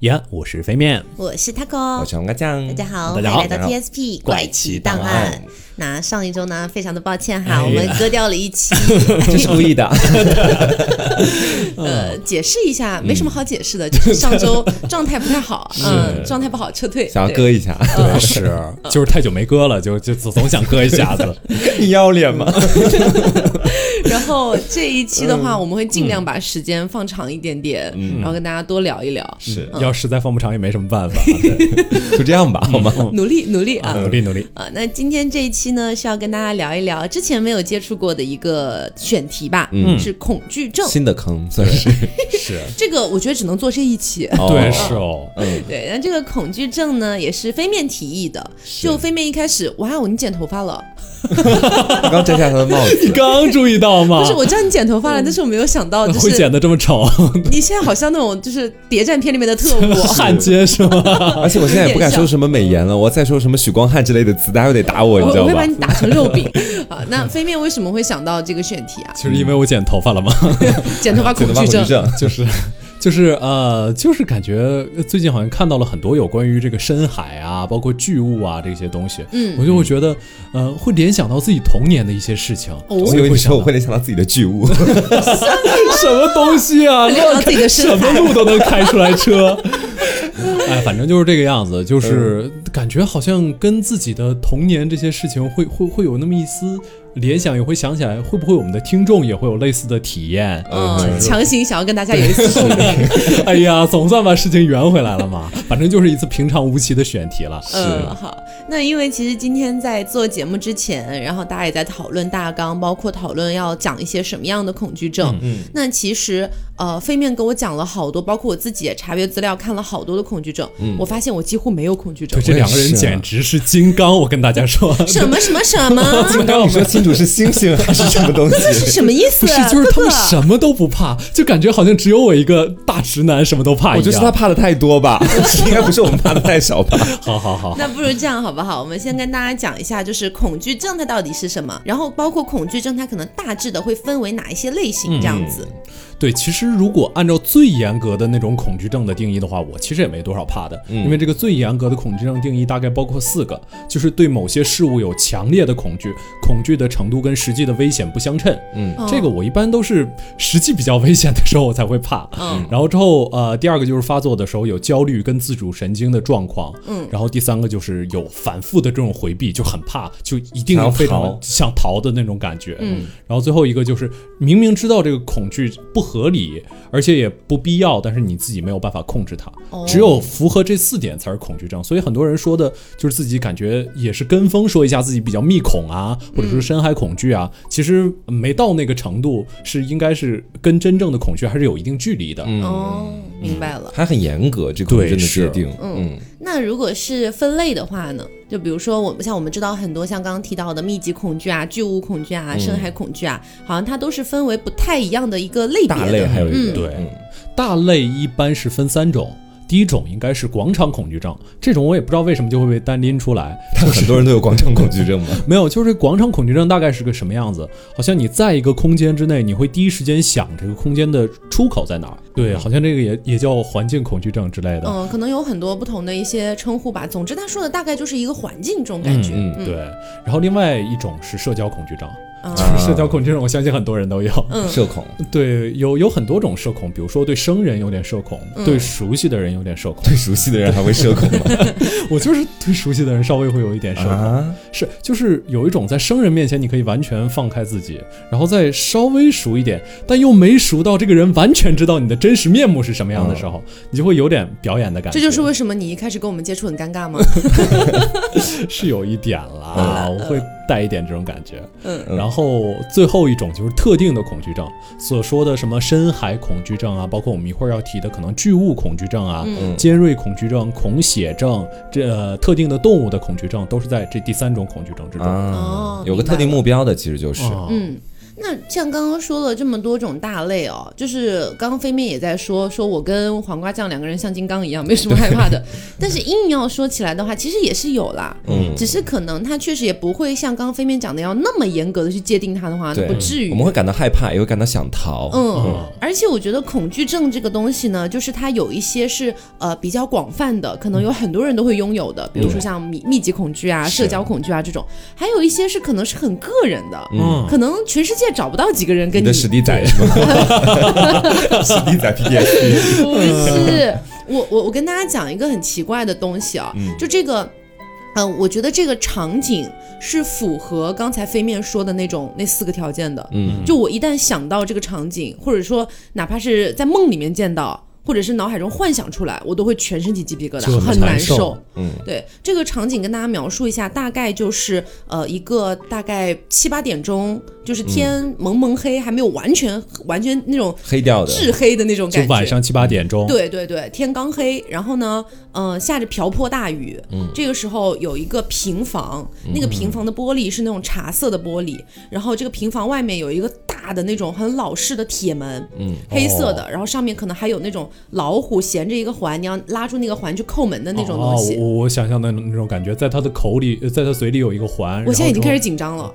呀，我是飞面，我是 taco，我是王嘎酱，大家好，大家好。欢迎来到 TSP 怪奇档案。那上一周呢，非常的抱歉哈，哎我们割掉了一期。这 是故意的。呃，解释一下，没什么好解释的，就是上周 状态不太好，嗯，状态不好，撤退。想要割一下，对，是，就是太久没割了，就就总总想割一下子。你要脸吗？然后这一期的嗯话，我们会尽量把时间放长一点点，然后跟大家多聊一聊，是，要实在放不长也没什么办法，就这样吧，好吗？努力努力啊。努力努力。啊，那今天这一期呢，是要跟大家聊一聊之前没有接触过的一个选题吧，嗯是恐惧症。新的坑算是，是，这个我觉得只能做这一期。对，是哦。嗯，对，那这个恐惧症呢，也是飞面提议的。就飞面一开始，哇哦，你剪头发了？我 刚摘下他的帽子你子，刚注意到吗？不是，我知道你剪头发了，但是我没有想到，就是会剪得这么丑，你现在好像那种就是谍战片里面的特务。焊接是吗？而且我现在也不敢说什么美颜了，我再说什么许光汉之类的词，大家又得打我，你知道吧我我会把？你打成肉饼啊！那飞面为什么会想到这个选题啊？就是因为我剪头发了吗？剪头发恐惧。症，就是。就是呃，就是感觉最近好像看到了很多有关于这个深海啊，包括巨物啊这些东西，嗯我就会觉得，呃，会联想到自己童年的一些事情。哦我以为你说我会联想到自己的巨物，什么东西啊？联想到自己的什么路都能开出来车。哎，反正就是这个样子，就是感觉好像跟自己的童年这些事情会会会有那么一丝联想，也会想起来，会不会我们的听众也会有类似的体验？嗯，强行想要跟大家有一次 共鸣。哎呀，总算把事情圆回来了嘛。反正就是一次平常无奇的选题了。嗯，好。那因为其实今天在做节目之前，然后大家也在讨论大纲，包括讨论要讲一些什么样的恐惧症。嗯，那其实呃，飞面给我讲了好多，包括我自己也查阅资料看了好多的恐惧症。我发现我几乎没有恐惧症对，。这两个人简直是金刚，我跟大家说。什么什么什么？金刚，你说清楚是星星还是什么东这 是？什么意思？不是，就是他们什么都不怕，就感觉好像只有我一个大直男什么都怕一样。我觉得是他怕的太多吧，应该不是我们怕的太少吧？好好好，那不如这样好不好？我们先跟大家讲一下，就是恐惧症它到底是什么，然后包括恐惧症它可能大致的会分为哪一些类型，这样子。对，其实如果按照最严格的那种恐惧症的定义的话，我其实也没多少怕的，因为这个最严格的恐惧症定义大概包括四个，就是对某些事物有强烈的恐惧，恐惧的程度跟实际的危险不相称。嗯哦这个我一般都是实际比较危险的时候我才会怕。嗯然后之后呃，第二个就是发作的时候有焦虑跟自主神经的状况，嗯然后第三个就是有反复的这种回避，就很怕，就一定要非常想逃的那种感觉。嗯，然后最后一个就是明明知道这个恐惧不合理，而且也不必要，但是你自己没有办法控制它。哦只有符合这四点才是恐惧症。所以很多人说的就是自己感觉也是跟风说一下自己比较密恐啊，或者说深海恐惧啊，其实没到那个程度，是应该是跟真正的恐惧还是有一定距离的。嗯，哦，明白了。还很严格，这恐惧症的界定，嗯，那如果是分类的话呢？就比如说我们像我们知道很多像刚刚提到的密集恐惧啊、巨物恐惧啊、深海恐惧啊，好像它都是分为不太一样的一个类别的。大类还有一个，嗯对嗯大类一般是分三种。第一种应该是广场恐惧症，这种我也不知道为什么就会被单拎出来，但很多人都有广场恐惧症嘛，没有，就是广场恐惧症大概是个什么样子？好像你在一个空间之内，你会第一时间想这个空间的出口在哪儿。对，好像这个也也叫环境恐惧症之类的。嗯，可能有很多不同的一些称呼吧。总之，他说的大概就是一个环境这种感觉。嗯对。然后另外一种是社交恐惧症，嗯就是社交恐惧症，我相信很多人都有。嗯社恐，对，有有很多种社恐，比如说对生人有点社恐，嗯对熟悉的人有点社恐。对熟悉的人还会社恐吗？我就是对熟悉的人稍微会有一点社恐。啊，是，就是有一种在生人面前你可以完全放开自己，然后再稍微熟一点，但又没熟到这个人完全知道你的真实面目是什么样的时候，你就会有点表演的感觉。这就是为什么你一开始跟我们接触很尴尬吗？是有一点啦，我会带一点这种感觉。嗯。然后最后一种就是特定的恐惧症，所说的什么深海恐惧症啊，包括我们一会儿要提的可能巨物恐惧症啊、嗯。尖锐恐惧症、恐血症，这、呃特定的动物的恐惧症都是在这第三种恐惧症之中。有个特定目标的，其实就是，哦。嗯，那像刚刚说了这么多种大类哦，就是刚刚飞面也在说，说我跟黄瓜酱两个人像金刚一样，没什么害怕的。但是硬要说起来的话，其实也是有啦，嗯，只是可能他确实也不会像刚刚飞面讲的要那么严格的去界定它的话，那不至于。我们会感到害怕，也会感到想逃。嗯，而且我觉得恐惧症这个东西呢，就是它有一些是呃比较广泛的，可能有很多人都会拥有的，比如说像密密集恐惧啊、社交恐惧啊这种，还有一些是可能是很个人的，嗯，可能全世界。找不到几个人跟你的史迪仔是吗？史迪仔 PTSD 不是我我我跟大家讲一个很奇怪的东西啊，就这个，嗯，我觉得这个场景是符合刚才飞面说的那种那四个条件的，嗯，就我一旦想到这个场景，或者说哪怕是在梦里面见到。或者是脑海中幻想出来，我都会全身起鸡皮疙瘩，很难受。嗯，对，这个场景跟大家描述一下，大概就是呃一个大概七八点钟，就是天蒙蒙黑，还没有完全完全那种黑掉的至黑的那种感觉。就晚上七八点钟。对对对，天刚黑，然后呢，嗯，下着瓢泼大雨。嗯，这个时候有一个平房，那个平房的玻璃是那种茶色的玻璃，然后这个平房外面有一个大的那种很老式的铁门，嗯，黑色的，然后上面可能还有那种。老虎衔着一个环，你要拉住那个环去扣门的那种东西。我我想象的那种感觉，在他的口里，在他嘴里有一个环。我现在已经开始紧张了，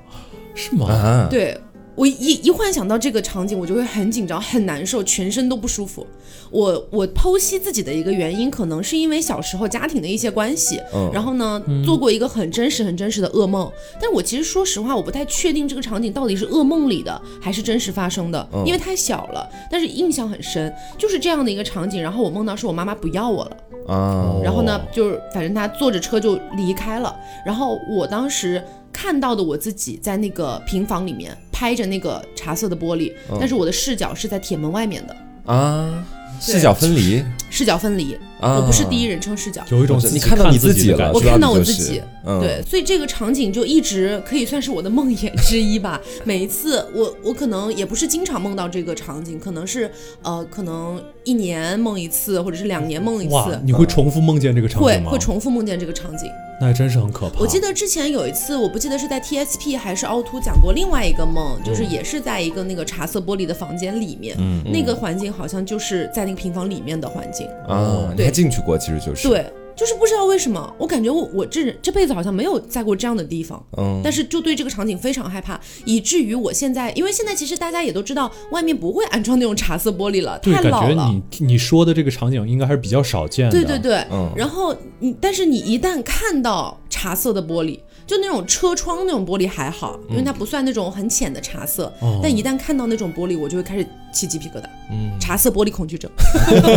是吗？对。我一一幻想到这个场景，我就会很紧张、很难受，全身都不舒服。我我剖析自己的一个原因，可能是因为小时候家庭的一些关系，然后呢做过一个很真实、很真实的噩梦。但我其实说实话，我不太确定这个场景到底是噩梦里的还是真实发生的，因为太小了。但是印象很深，就是这样的一个场景。然后我梦到是我妈妈不要我了，啊，然后呢就是反正她坐着车就离开了。然后我当时。看到的我自己在那个平房里面拍着那个茶色的玻璃，但是我的视角是在铁门外面的。啊，视角分离，视角分离，我不是第一人称视角，有一种你看到你自己了，我看到我自己，对，所以这个场景就一直可以算是我的梦魇之一吧。每一次我我可能也不是经常梦到这个场景，可能是呃可能一年梦一次，或者是两年梦一次。你会重复梦见这个场景吗？会会重复梦见这个场景。那还真是很可怕。我记得之前有一次，我不记得是在 TSP 还是凹凸讲过另外一个梦，就是也是在一个那个茶色玻璃的房间里面，那个环境好像就是在那个平房里面的环境。啊，你还进去过，其实就是。对。就是不知道为什么，我感觉我我这这辈子好像没有在过这样的地方，嗯，但是就对这个场景非常害怕，以至于我现在，因为现在其实大家也都知道，外面不会安装那种茶色玻璃了，太老了。你你说的这个场景应该还是比较少见的。对对对，嗯。然后你，但是你一旦看到茶色的玻璃，就那种车窗那种玻璃还好，因为它不算那种很浅的茶色，但一旦看到那种玻璃，我就会开始起鸡皮疙瘩。嗯，茶色玻璃恐惧症，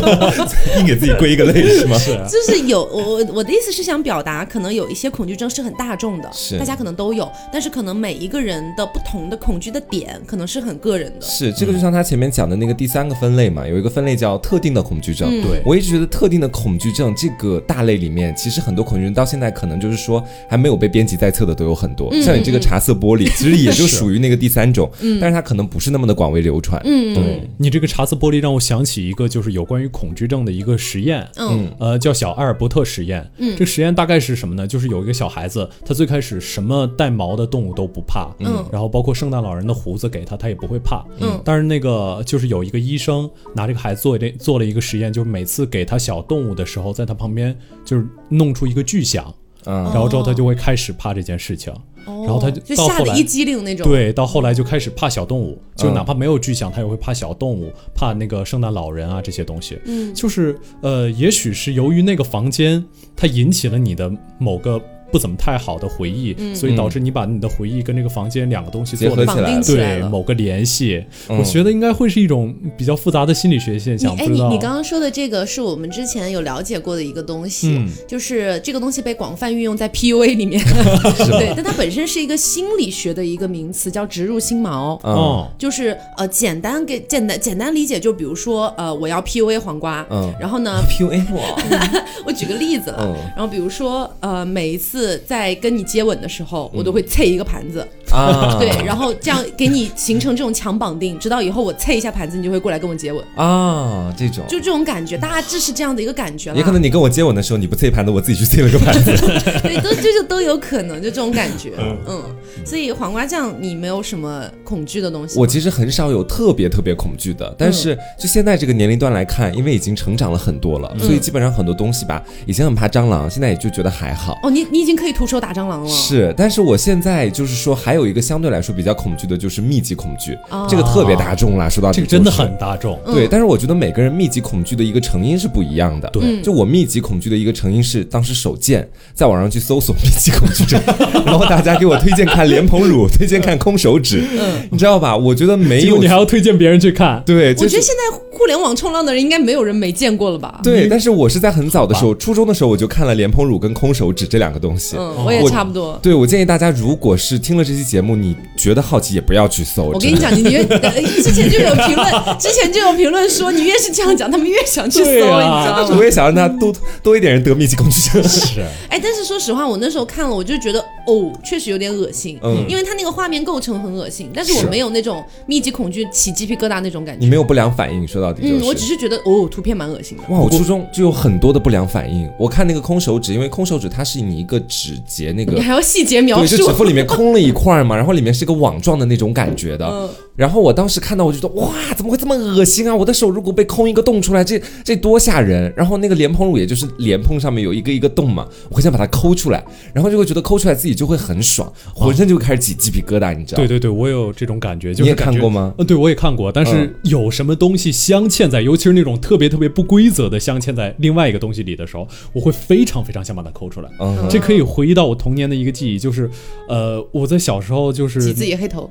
硬给自己归一个类是吗？是，就是有我我的意思是想表达，可能有一些恐惧症是很大众的，是大家可能都有，但是可能每一个人的不同的恐惧的点，可能是很个人的。是这个就像他前面讲的那个第三个分类嘛，有一个分类叫特定的恐惧症。对我一直觉得特定的恐惧症这个大类里面，其实很多恐惧症到现在可能就是说还没有被编辑在册的都有很多，像你这个茶色玻璃，其实也就属于那个第三种，嗯但是它可能不是那么的广为流传。嗯，对你这个茶。玻璃让我想起一个，就是有关于恐惧症的一个实验，嗯，呃，叫小阿尔伯特实验。嗯，这个实验大概是什么呢？就是有一个小孩子，他最开始什么带毛的动物都不怕，嗯，然后包括圣诞老人的胡子给他，他也不会怕，嗯。但是那个就是有一个医生拿这个孩子做了做了一个实验，就是每次给他小动物的时候，在他旁边就是弄出一个巨响，嗯，然后之后他就会开始怕这件事情。然后他就吓得一激灵那种，对，到后来就开始怕小动物，就哪怕没有巨响，他也会怕小动物，怕那个圣诞老人啊这些东西。嗯，就是呃，也许是由于那个房间，它引起了你的某个。不怎么太好的回忆，所以导致你把你的回忆跟这个房间两个东西做了对某个联系。我觉得应该会是一种比较复杂的心理学现象。哎，你你刚刚说的这个是我们之前有了解过的一个东西，就是这个东西被广泛运用在 PUA 里面。对，但它本身是一个心理学的一个名词，叫植入心锚。哦，就是呃，简单给简单简单理解，就比如说呃，我要 PUA 黄瓜，嗯，然后呢，PUA 我，我举个例子了，然后比如说呃，每一次。在跟你接吻的时候，我都会啐一个盘子，啊，对，然后这样给你形成这种强绑定，直到以后我蹭一下盘子，你就会过来跟我接吻，啊，这种。就这种感觉，大致是这样的一个感觉了。也可能你跟我接吻的时候，你不啐盘子，我自己去啐了个盘子。对，都就就都有可能，就这种感觉，嗯，所以黄瓜酱，你没有什么恐惧的东西？我其实很少有特别特别恐惧的，但是就现在这个年龄段来看，因为已经成长了很多了，所以基本上很多东西吧，以前很怕蟑螂，现在也就觉得还好。哦，你你已经可以徒手打蟑螂了。是，但是我现在就是说，还有一个相对来说比较恐惧的，就是密集恐惧，哦这个特别大众啦。说到底这个真的很大众。对，但是我觉得每个人密集恐惧的一个成因是不一样的。对就我密集恐惧的一个成因是当时手贱，在网上去搜索密集恐惧症，然后大家给我推荐看莲蓬乳，推荐看空手指，你知道吧？我觉得没有你还要推荐别人去看，对，就是我觉得现在互联网冲浪的人应该没有人没见过了吧？对，但是我是在很早的时候，初中的时候我就看了莲蓬乳跟空手指这两个东西。嗯，我也差不多。对，我建议大家，如果是听了这期节目，你觉得好奇，也不要去搜。我跟你讲，你越 呃之前就有评论，之前就有评论说你越是这样讲，他们越想去搜，你知对啊道吗？我也想让他多多一点人得密集恐惧症。是哎，但是说实话，我那时候看了，我就觉得哦，确实有点恶心，嗯因为他那个画面构成很恶心，但是我没有那种密集恐惧起鸡皮疙瘩那种感觉。你没有不良反应，说到底就是。嗯，我只是觉得哦，图片蛮恶心的。哇，我初中就有很多的不良反应。我看那个空手指，因为空手指它是你一个指节那个你还要细节描对，就指腹里面空了一块嘛，然后里面是个网状的那种感觉的。嗯然后我当时看到，我就觉得哇，怎么会这么恶心啊！我的手如果被空一个洞出来，这这多吓人！然后那个莲蓬乳，也就是莲蓬上面有一个一个洞嘛，我很想把它抠出来，然后就会觉得抠出来自己就会很爽，浑身就会开始起鸡皮疙瘩，你知道？对对对，我有这种感觉，就是你也看过吗？呃，对，我也看过，但是有什么东西镶嵌在，尤其是那种特别特别不规则的镶嵌在另外一个东西里的时候，我会非常非常想把它抠出来。嗯这可以回忆到我童年的一个记忆，就是，呃，我在小时候就是挤自己黑头，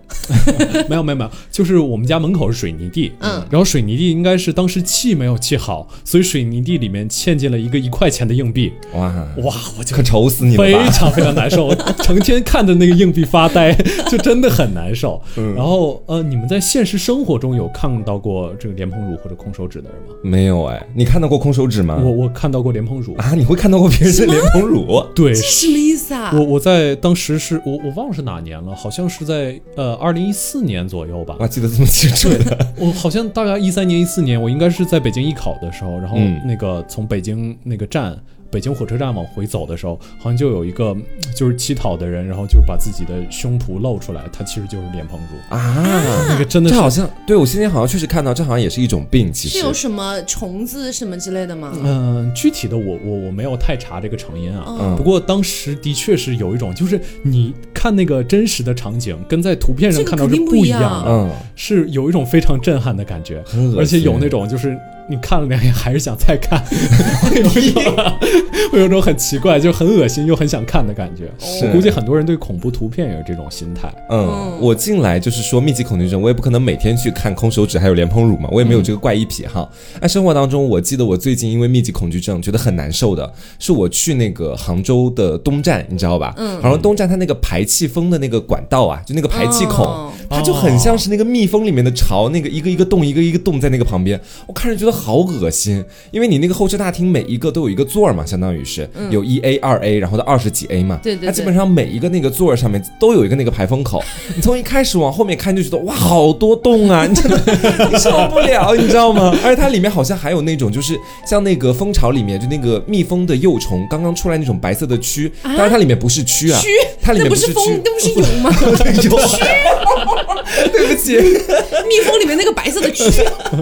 没有没有没有，就是我们家门口是水泥地，嗯然后水泥地应该是当时砌没有砌好，所以水泥地里面嵌进了一个一块钱的硬币，哇，哇，我就可愁死你了非！常非常难受，我成天看着那个硬币发呆，就真的很难受。嗯然后呃，你们在现实生活中有看到过这个莲蓬乳或者空手指的人吗？没有哎，你看到过空手指吗？我我看到过莲蓬乳，啊，你会看到过别人的莲蓬乳？对这，什么意思啊？我我在当时是我我忘了是哪年了，好像是在呃二零一四年左右吧。哇，记得这么清楚的。我好像大概一三年、一四年，我应该是在北京艺考的时候，然后嗯那个从北京那个站。北京火车站往回走的时候，好像就有一个嗯就是乞讨的人，然后就把自己的胸脯露出来，他其实就是莲蓬乳，啊，那个真的是这好像对我今天好像确实看到，这好像也是一种病，其实是有什么虫子什么之类的吗？嗯、具体的我我我没有太查这个成因啊。嗯不过当时的确是有一种，就是你看那个真实的场景，跟在图片上看到是不一一样样的，嗯，是有一种非常震撼的感觉，而且有那种就是你看了两眼还是想再看，会有一种 会有一种很奇怪，就很恶心又很想看的感觉。是我估计很多人对恐怖图片也有这种心态。嗯，我进来就是说密集恐惧症，我也不可能每天去看空手指还有莲蓬乳嘛，我也没有这个怪异癖哈。那生活当中，我记得我最近因为密集恐惧症觉得很难受的，是我去那个杭州的东站，你知道吧？嗯，杭州东站它那个排气风的那个管道啊，就那个排气孔。哦它就很像是那个蜜蜂里面的巢，那个一个一个洞，一个一个洞在那个旁边，我看着觉得好恶心。因为你那个候车大厅每一个都有一个座儿嘛，相当于是、有一 A、二 A，然后到二十几 A 嘛。对对对它基本上每一个那个座儿上面都有一个那个排风口，你从一开始往后面看就觉得哇，好多洞啊，你真的你受不了，你知道吗？而且它里面好像还有那种就是像那个蜂巢里面就那个蜜蜂的幼虫刚刚出来那种白色的蛆，当然它里面不是蛆啊，蛆它里面不是风，蛆。那不是蛹吗？蛆 对不起，蜜蜂里面那个白色的蛆，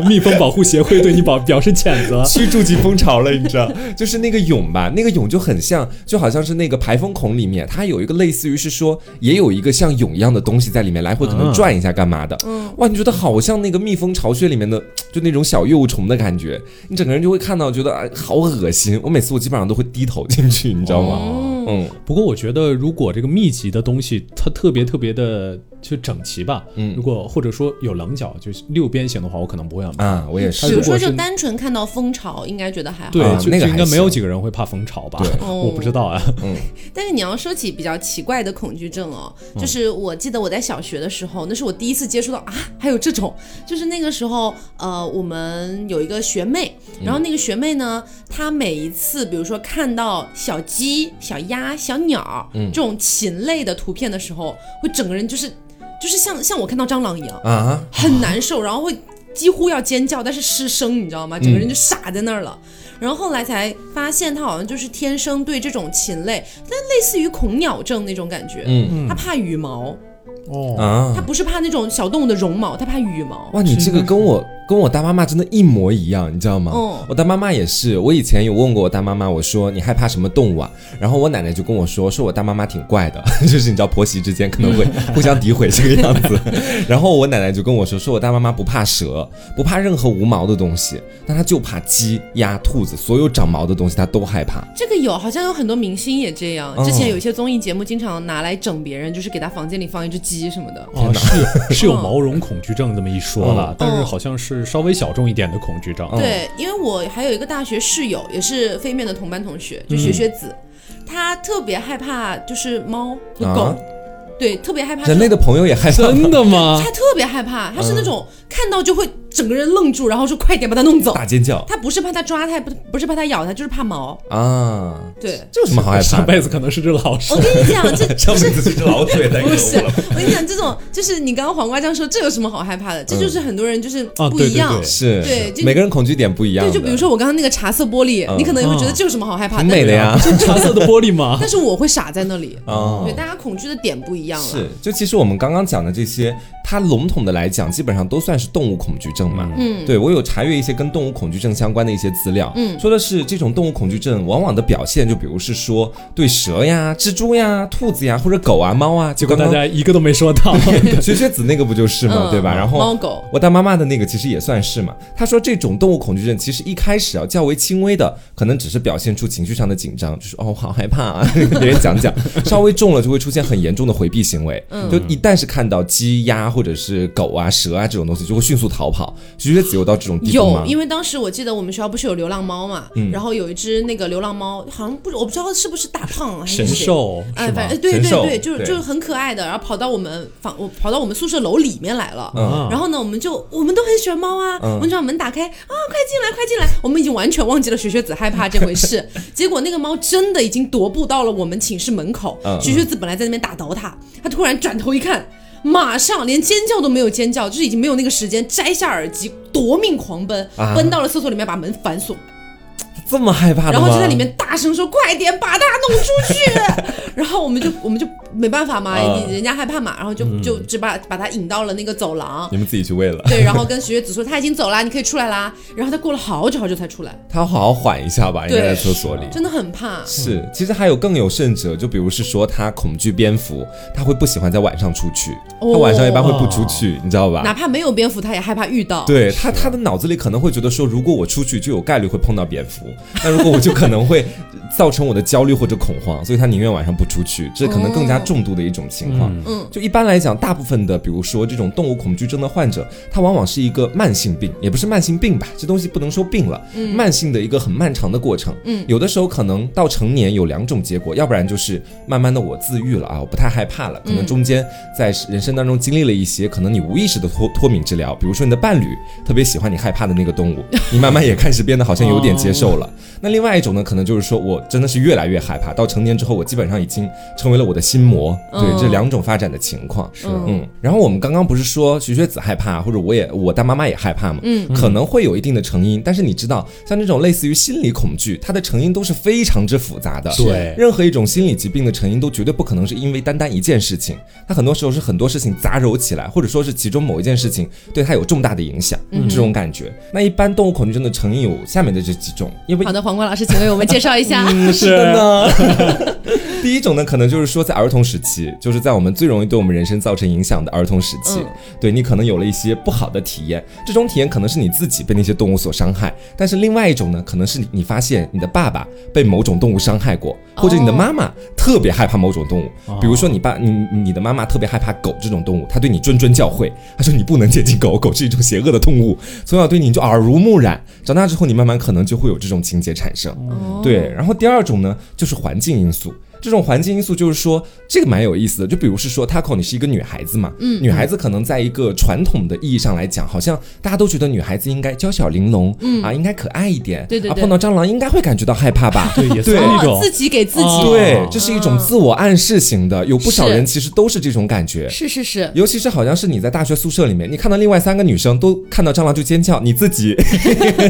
蜜蜂保护协会对你表表示谴责。驱逐级蜂巢了，你知道？就是那个蛹吧，那个蛹就很像，就好像是那个排风孔里面，它有一个类似于是说，也有一个像蛹一样的东西在里面来回可能转一下，干嘛的？嗯，哇，你觉得好像那个蜜蜂巢穴里面的就那种小幼虫的感觉，你整个人就会看到，觉得哎，好恶心。我每次我基本上都会低头进去，你知道吗？嗯，不过我觉得，如果这个密集的东西它特别特别的就整齐吧，嗯如果或者说有棱角，就是六边形的话，我可能不会很怕。啊，我也是比如说就单纯看到蜂巢，应该觉得还好。对，啊就就应该那个还行没有几个人会怕蜂巢吧？对 我不知道啊。嗯但是你要说起比较奇怪的恐惧症哦，就是我记得我在小学的时候，那是我第一次接触到啊，还有这种，就是那个时候，呃，我们有一个学妹，然后那个学妹呢，她每一次比如说看到小鸡、小鸭鸭、小鸟、这种禽类的图片的时候，会整个人就是就是像像我看到蟑螂一样，啊，很难受，然后会几乎要尖叫，但是失声，你知道吗？整个人就傻在那儿了。然后后来才发现，他好像就是天生对这种禽类，但类似于恐鸟症那种感觉。嗯他怕羽毛，哦，啊他，不是怕那种小动物的绒毛，他怕羽毛。哇，你这个跟我跟我大妈妈真的一模一样，你知道吗？嗯我大妈妈也是，我以前有问过我大妈妈，我说你害怕什么动物啊？然后我奶奶就跟我说，说我大妈妈挺怪的，就是你知道婆媳之间可能会 互相诋毁这个样子。然后我奶奶就跟我说，说我大妈妈不怕蛇，不怕任何无毛的东西，但她就怕鸡、鸭、兔子，所有长毛的东西她都害怕。这个有，好像有很多明星也这样。哦之前有一些综艺节目经常拿来整别人，就是给他房间里放一只鸡什么的。哦，是有是有毛绒恐惧症这么一说了，但是好像是稍微小众一点的恐惧症。对，因为我还有一个大学室友，也是飞面的同班同学，就学学子，他特别害怕就是猫和狗，啊对，特别害怕人类的朋友也害怕，真的吗？他特别害怕，他是那种看到就会整个人愣住，然后说快点把它弄走。大尖叫他不是怕它抓它，不不是怕它咬它，就是怕毛。啊！对，这有什么好害怕的？上辈子可能是只老鼠我。跟你讲，这 上就是辈子是只老鼠也在不是我跟你讲，这种就是你刚刚黄瓜酱说，这有什么好害怕的？这就是很多人就是啊不一样。对对对是，对就每个人恐惧点不一样对，的。就比如说我刚刚那个茶色玻璃，嗯你可能也会觉得啊这有什么好害怕挺美的呀。是茶色的玻璃吗？但是我会傻在那里。哦对，大家恐惧的点不一样了。是，就其实我们刚刚讲的这些，它笼统的来讲，基本上都算是动物恐惧症嘛。嗯对我有查阅一些跟动物恐惧症相关的一些资料，嗯说的是这种动物恐惧症往往的表现，就比如是说对蛇呀、蜘蛛呀、兔子呀或者狗啊、猫啊，结果大家一个都没说到。刚 学学子那个不就是吗？嗯对吧？然后猫狗我大妈妈的那个其实也算是嘛。她说这种动物恐惧症其实一开始啊较为轻微的，可能只是表现出情绪上的紧张，就是哦我好害怕啊，跟 别人讲讲。稍微重了就会出现很严重的回避行为，嗯就一旦是看到鸡鸭或者是狗啊蛇啊这种东西，就会迅速逃跑。学学子有到这种地步有，吗？因为当时我记得我们学校不是有流浪猫嘛，嗯然后有一只那个流浪猫，好像不我不知道是不是大胖还是神谁兽哎，反正？对对对，就是就是很可爱的，然后跑到我们房，我跑到我们宿舍楼里面来了。嗯然后呢，我们就我们都很喜欢猫啊，嗯我们就把门打开啊，快进来，快进来！我们已经完全忘记了学学子害怕这回事。结果那个猫真的已经踱步到了我们寝室门口，嗯学学子本来在那边打倒它，他突然转头一看。马上连尖叫都没有尖叫，就是已经没有那个时间，摘下耳机，夺命狂奔，啊。奔到了厕所里面，把门反锁，这么害怕的？然后就在里面大声说：“快点把它弄出去！” 然后我们就我们就没办法嘛，人家害怕嘛，然后就就只把把他引到了那个走廊。你们自己去喂了。对，然后跟学学子说他已经走了，你可以出来啦。然后他过了好久好久才出来，他要好好缓一下吧，应该在厕所里。真的很怕。是，其实还有更有甚者，就比如是说他恐惧蝙蝠，他会不喜欢在晚上出去，他晚上一般会不出去，你知道吧？哪怕没有蝙蝠，他也害怕遇到。对他，他的脑子里可能会觉得说，如果我出去就有概率会碰到蝙蝠，那如果我就可能会造成我的焦虑或者恐慌，所以他宁愿晚上不出去，这可能更加重度的一种情况。嗯就一般来讲，大部分的，比如说这种动物恐惧症的患者，他往往是一个慢性病，也不是慢性病吧，这东西不能说病了，慢性的一个很漫长的过程。嗯有的时候可能到成年有两种结果，要不然就是慢慢的我自愈了啊，我不太害怕了，可能中间在人生当中经历了一些可能你无意识的脱脱敏治疗，比如说你的伴侣特别喜欢你害怕的那个动物，你慢慢也开始变得好像有点接受了。那另外一种呢，可能就是说我真的是越来越害怕，到成年之后，我基本上已经成为了我的心魔。对，嗯这两种发展的情况是嗯嗯。然后我们刚刚不是说徐学子害怕，或者我也我大妈妈也害怕嘛，嗯可能会有一定的成因，但是你知道，像这种类似于心理恐惧，它的成因都是非常之复杂的。对任何一种心理疾病的成因都绝对不可能是因为单单一件事情，它很多时候是很多事情杂糅起来，或者说是其中某一件事情对它有重大的影响，这种感觉。那一般动物恐惧症的成因有下面的这几种，因为好的，黄瓜老师，请为我们介绍一下。嗯，是的呢。第一种呢，可能就是说在儿童时期，就是在我们最容易对我们人生造成影响的儿童时期，嗯对你可能有了一些不好的体验，这种体验可能是你自己被那些动物所伤害，但是另外一种呢，可能是你你发现你的爸爸被某种动物伤害过，或者你的妈妈特别害怕某种动物，比如说你爸你你的妈妈特别害怕狗这种动物，她对你谆谆教诲，她说你不能接近狗，狗是一种邪恶的动物，从小对你就耳濡目染，长大之后你慢慢可能就会有这种情节产生。哦对，然后第二种呢，就是环境因素。这种环境因素就是说，这个蛮有意思的。就比如是说，Taco，你是一个女孩子嘛，嗯，女孩子可能在一个传统的意义上来讲，好像大家都觉得女孩子应该娇小玲珑，嗯。啊，应该可爱一点，对对对，碰到蟑螂应该会感觉到害怕吧？对，也是。一种自己给自己，对，这是一种自我暗示型的，有不少人其实都是这种感觉，是是是，尤其是好像是你在大学宿舍里面，你看到另外三个女生都看到蟑螂就尖叫，你自己，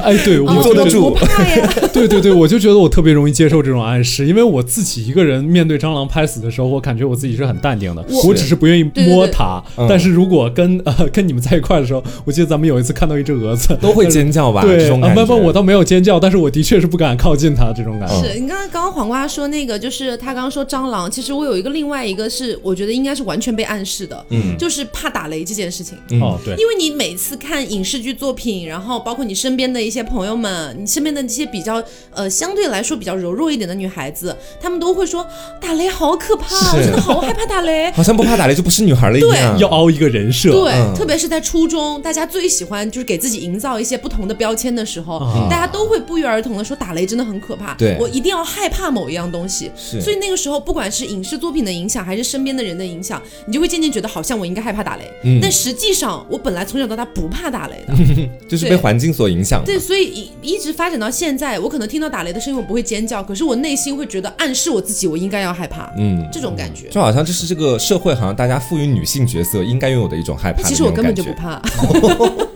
哎，对，我坐得住？不怕呀？对对对，我就觉得我特别容易接受这种暗示，因为我自己一个人面对蟑螂拍死的时候，我感觉我自己是很淡定的，我只是不愿意摸它。但是如果跟呃跟你们在一块的时候，我记得咱们有一次看到一只蛾子，都会尖叫吧？对，啊不不，我倒没有尖叫，但是我的确是不敢靠近它这种感觉。是你刚刚刚刚黄瓜说那个，就是他刚刚说蟑螂，其实我有一个另外一个是，我觉得应该是完全被暗示的，嗯，就是怕打雷这件事情。哦，对，因为你每次看影视剧作品，然后包括你身边的一些朋友们，你身边的一些比较呃相对来说比较柔弱一点的女孩子，她们都会说打雷好可怕，我真的好害怕打雷，好像不怕打雷就不是女孩了一样，要凹一个人设。对，特别是在初中，大家最喜欢就是给自己营造一些不同的标签的时候，大家都会不约而同的说打雷真的很可怕，对。我一定要害怕某一样东西。是，所以那个时候，不管是影视作品的影响，还是身边的人的影响，你就会渐渐觉得好像我应该害怕打雷。嗯，但实际上我本来从小到大不怕打雷的，就是被环境所影响。对，所以一一直发展到现在，我可能听到打雷的声音，我不会尖叫，可是我内心会觉得暗示我自己，我应该要害怕。嗯，这种感觉就好像这是这个社会好像大家赋予女性角色应该拥有的一种害怕。其实我根本就不怕。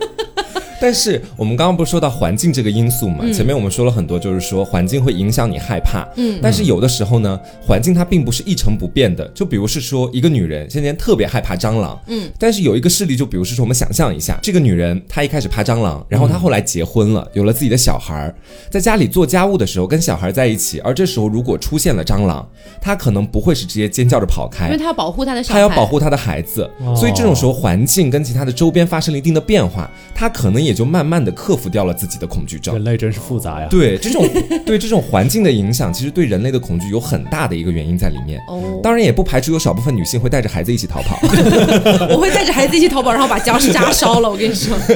但是我们刚刚不是说到环境这个因素嘛？前面我们说了很多，就是说环境会影响你害怕。嗯，但是有的时候呢，环境它并不是一成不变的。就比如是说，一个女人现在特别害怕蟑螂。嗯，但是有一个事例，就比如是说，我们想象一下，这个女人她一开始怕蟑螂，然后她后来结婚了，有了自己的小孩儿，在家里做家务的时候跟小孩在一起，而这时候如果出现了蟑螂，她可能不会是直接尖叫着跑开，因为她要保护她的，她要保护她的孩子。所以这种时候环境跟其他的周边发生了一定的变化，她可能也就慢慢的克服掉了自己的恐惧症。人类真是复杂呀。对这种对这种环境的影响，其实对人类的恐惧有很大的一个原因在里面。哦，当然也不排除有少部分女性会带着孩子一起逃跑。我会带着孩子一起逃跑，然后把家家烧了。我跟你说。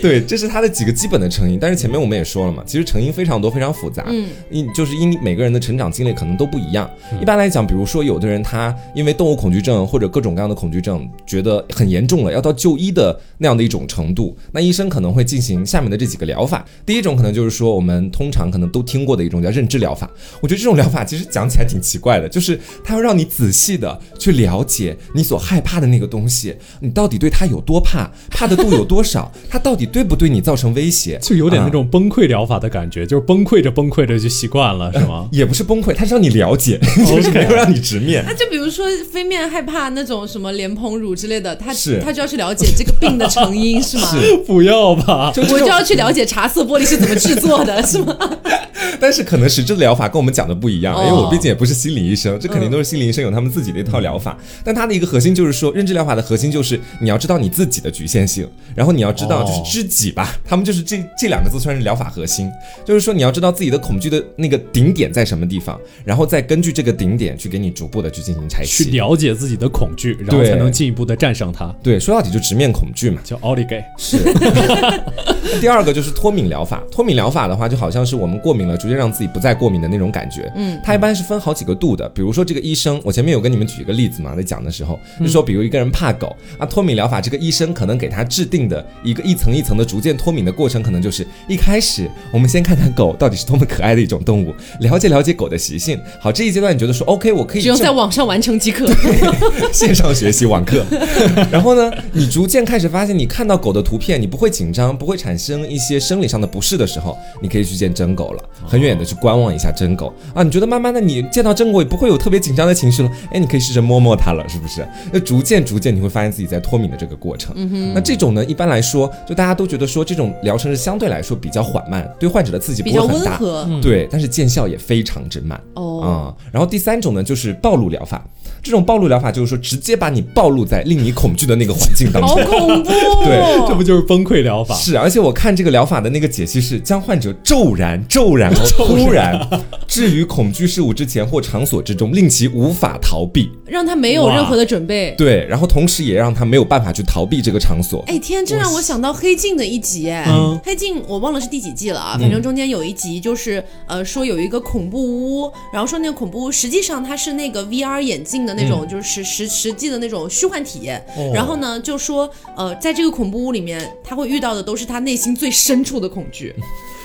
对，这是它的几个基本的成因。但是前面我们也说了嘛，其实成因非常多，非常复杂。嗯，因就是因每个人的成长经历可能都不一样。一般来讲，比如说有的人他因为动物恐惧症或者各种各样的恐惧症，觉得很严重了，要到就医的那样的一种程度，那医生可能会进行下面的这几个疗法。第一种可能就是说我们通常可能都听过的一种叫认知疗法。我觉得这种疗法其实讲起来挺奇怪的，就是它要让你仔细的去了解你所害怕的那个东西，你到底对它有多怕，怕的度有多少，它到底对不对你造成威胁，就 有点那种崩溃疗法的感觉，就是崩溃着崩溃着就习惯了，是吗？也不是崩溃，它是让你了解，就是没有让你直面。那就比如说飞面害怕那种什么莲蓬乳之类的，他是他就要去了解这个病的成因，是吗？不要吧，我就要去了解茶色玻璃是怎么制作的，是吗？但是可能实质的疗法跟我们讲的不一样，因为我毕竟也不是心理医生，这肯定都是心理医生有他们自己的一套疗法。但它的一个核心就是说，认知疗法的核心就是你要知道你自己的局限性，然后你要知道就是知己吧，他们就是这这两个字算是疗法核心，就是说你要知道自己的恐惧的那个顶点在什么地方，然后再根据这个顶点去给你逐步的去进行拆去了解自己的恐惧，然后才能进一步的战胜它。对，说到底就直面恐惧嘛，叫奥利给。是。第二个就是脱敏疗法，脱敏疗法的话就好像是我们过敏了，逐渐让自己不再过敏的那种感觉。嗯，它一般是分好几个度的，比如说这个医生，我前面有跟你们举一个例子嘛，在讲的时候就说，比如一个人怕狗，啊，脱敏疗法这个医生可能给他制定的一个一层一层的逐渐脱敏的过程，可能就是一开始我们先看看狗到底是多么可爱的一种动物，了解了解狗的习性。好，这一阶段你觉得说 OK，我可以只用在网上完成即可，线上学习网课。然后呢，你逐渐开始发现，你看到狗的图片，你不会紧张，不会产生一些生理上的不适的时候，你可以去见真狗了，很远的去观望一下真狗啊。你觉得慢慢的你见到真狗也不会有特别紧张的情绪了，哎，你可以试着摸摸它了，是不是？那逐渐逐渐你会发现自己在脱敏的这个过程。那这种呢，一般来说，就大家都觉得说这种疗程是相对来说比较缓慢，对患者的刺激不会很大，对，但是见效也非常之慢。哦。啊，然后第三种呢，就是暴露疗法。这种暴露疗法就是说，直接把你暴露在令你恐惧的那个环境当中，好恐怖！对，这不就是崩溃疗法？是，而且我看这个疗法的那个解析是，将患者骤然、骤然、突然 置于恐惧事物之前或场所之中，令其无法逃避，让他没有任何的准备。对，然后同时也让他没有办法去逃避这个场所。哎天，这让我想到黑镜的一集哎，嗯黑镜我忘了是第几季了啊，反正中间有一集就是呃说有一个恐怖屋，然后说那个恐怖屋实际上它是那个 VR 眼镜的那种，就是实实实际的那种虚幻体验。哦然后呢，就说呃在这个恐怖屋里面，他会遇到的都是他内心最深处的恐惧。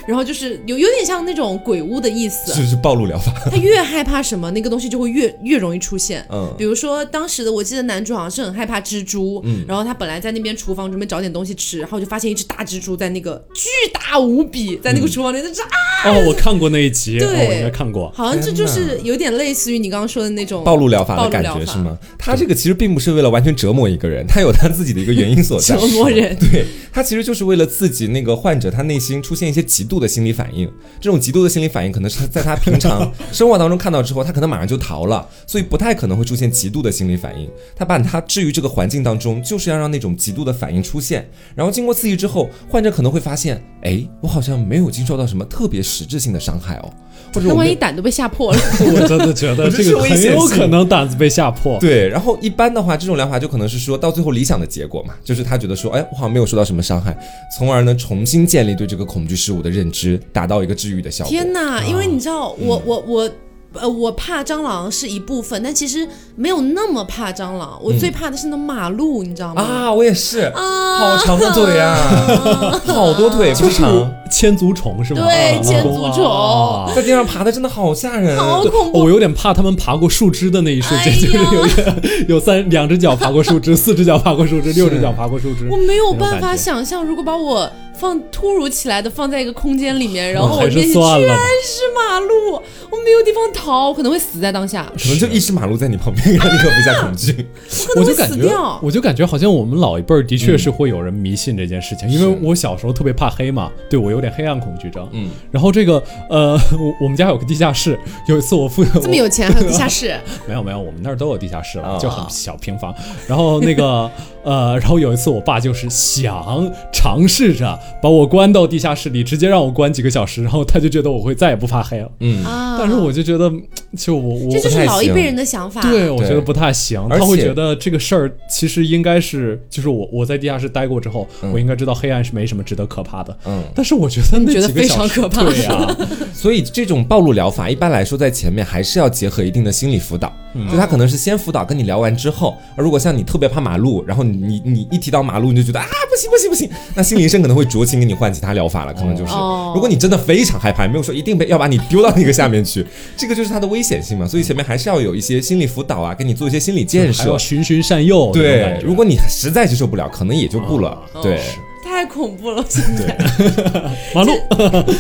然后就是有有点像那种鬼屋的意思，就是暴露疗法，他越害怕什么，那个东西就会越越容易出现。嗯比如说当时的我记得男主好像是很害怕蜘蛛，嗯然后他本来在那边厨房准备找点东西吃，然后就发现一只大蜘蛛在那个巨大无比，在那个厨房里，那只啊，哦，我看过那一集，对哦我应该看过。好像这就是有点类似于你刚刚说的那种暴露疗法的感觉是吗？他这个其实并不是为了完全折磨一个人，他有他自己的一个原因所在。折磨人。对他其实就是为了刺激那个患者他内心出现一些极度的心理反应，这种极度的心理反应可能是在他平常 生活当中看到之后，他可能马上就逃了，所以不太可能会出现极度的心理反应。他把他置于这个环境当中，就是要让那种极度的反应出现，然后经过刺激之后，患者可能会发现，哎，我好像没有经受到什么特别实质性的伤害哦，或者那万一胆都被吓破了，我真的觉得这个很有可能胆子被吓破。对，然后一般的话，这种疗法就可能是说到最后理想的结果嘛，就是他觉得说，哎，我好像没有受到什么伤害，从而呢重新建立对这个恐惧事物的认知，达到一个治愈的效果。天哪！因为你知道，我我我。呃，我怕蟑螂是一部分，但其实没有那么怕蟑螂。我最怕的是那马路，你知道吗？啊，我也是，啊好长的腿啊，好多腿，不是长，千足虫是吗？对啊千足虫啊在地上爬的真的好吓人。好恐怖！我有点怕他们爬过树枝的那一瞬间，哎就是有一个有三两只脚爬过树枝，四只脚爬过树枝，六只脚爬过树枝。我没有办法想象，如果把我放突如其来的放在一个空间里面，然后我面前全是马路，我没有地方逃，我可能会死在当下，可能就一只马路在你旁边，让你可不下恐惧。我就感觉。我就感觉好像我们老一辈儿的确是会有人迷信这件事情，因为我小时候特别怕黑嘛，对我有点黑暗恐惧症。嗯，然后这个呃，我我们家有个地下室，有一次我父这么有钱还有地下室，没有没有，我们那儿都有地下室了，哦就很小平房。然后那个呃，然后有一次我爸就是想尝试着把我关到地下室里，直接让我关几个小时，然后他就觉得我会再也不怕黑了。嗯，啊，但是我就觉得，就我我这就是老一辈人的想法，对，我觉得不太行。他会觉得这个事儿其实应该是，就是我我在地下室待过之后，嗯我应该知道黑暗是没什么值得可怕的。嗯，但是我觉得那觉得几个小时非常可怕对呀、所以这种暴露疗法一般来说在前面还是要结合一定的心理辅导，就他可能是先辅导跟你聊完之后，而如果像你特别怕马路，然后你你你一提到马路你就觉得啊不行不行不行，那心理医生可能会 酌情给你换其他疗法了，可能就是哦，如果你真的非常害怕，没有说一定被要把你丢到那个下面去，这个就是它的危险性嘛，所以前面还是要有一些心理辅导啊，给你做一些心理建设要。循循善诱。对，如果你实在接受不了，可能也就不了。哦对，太恐怖了，现在。马路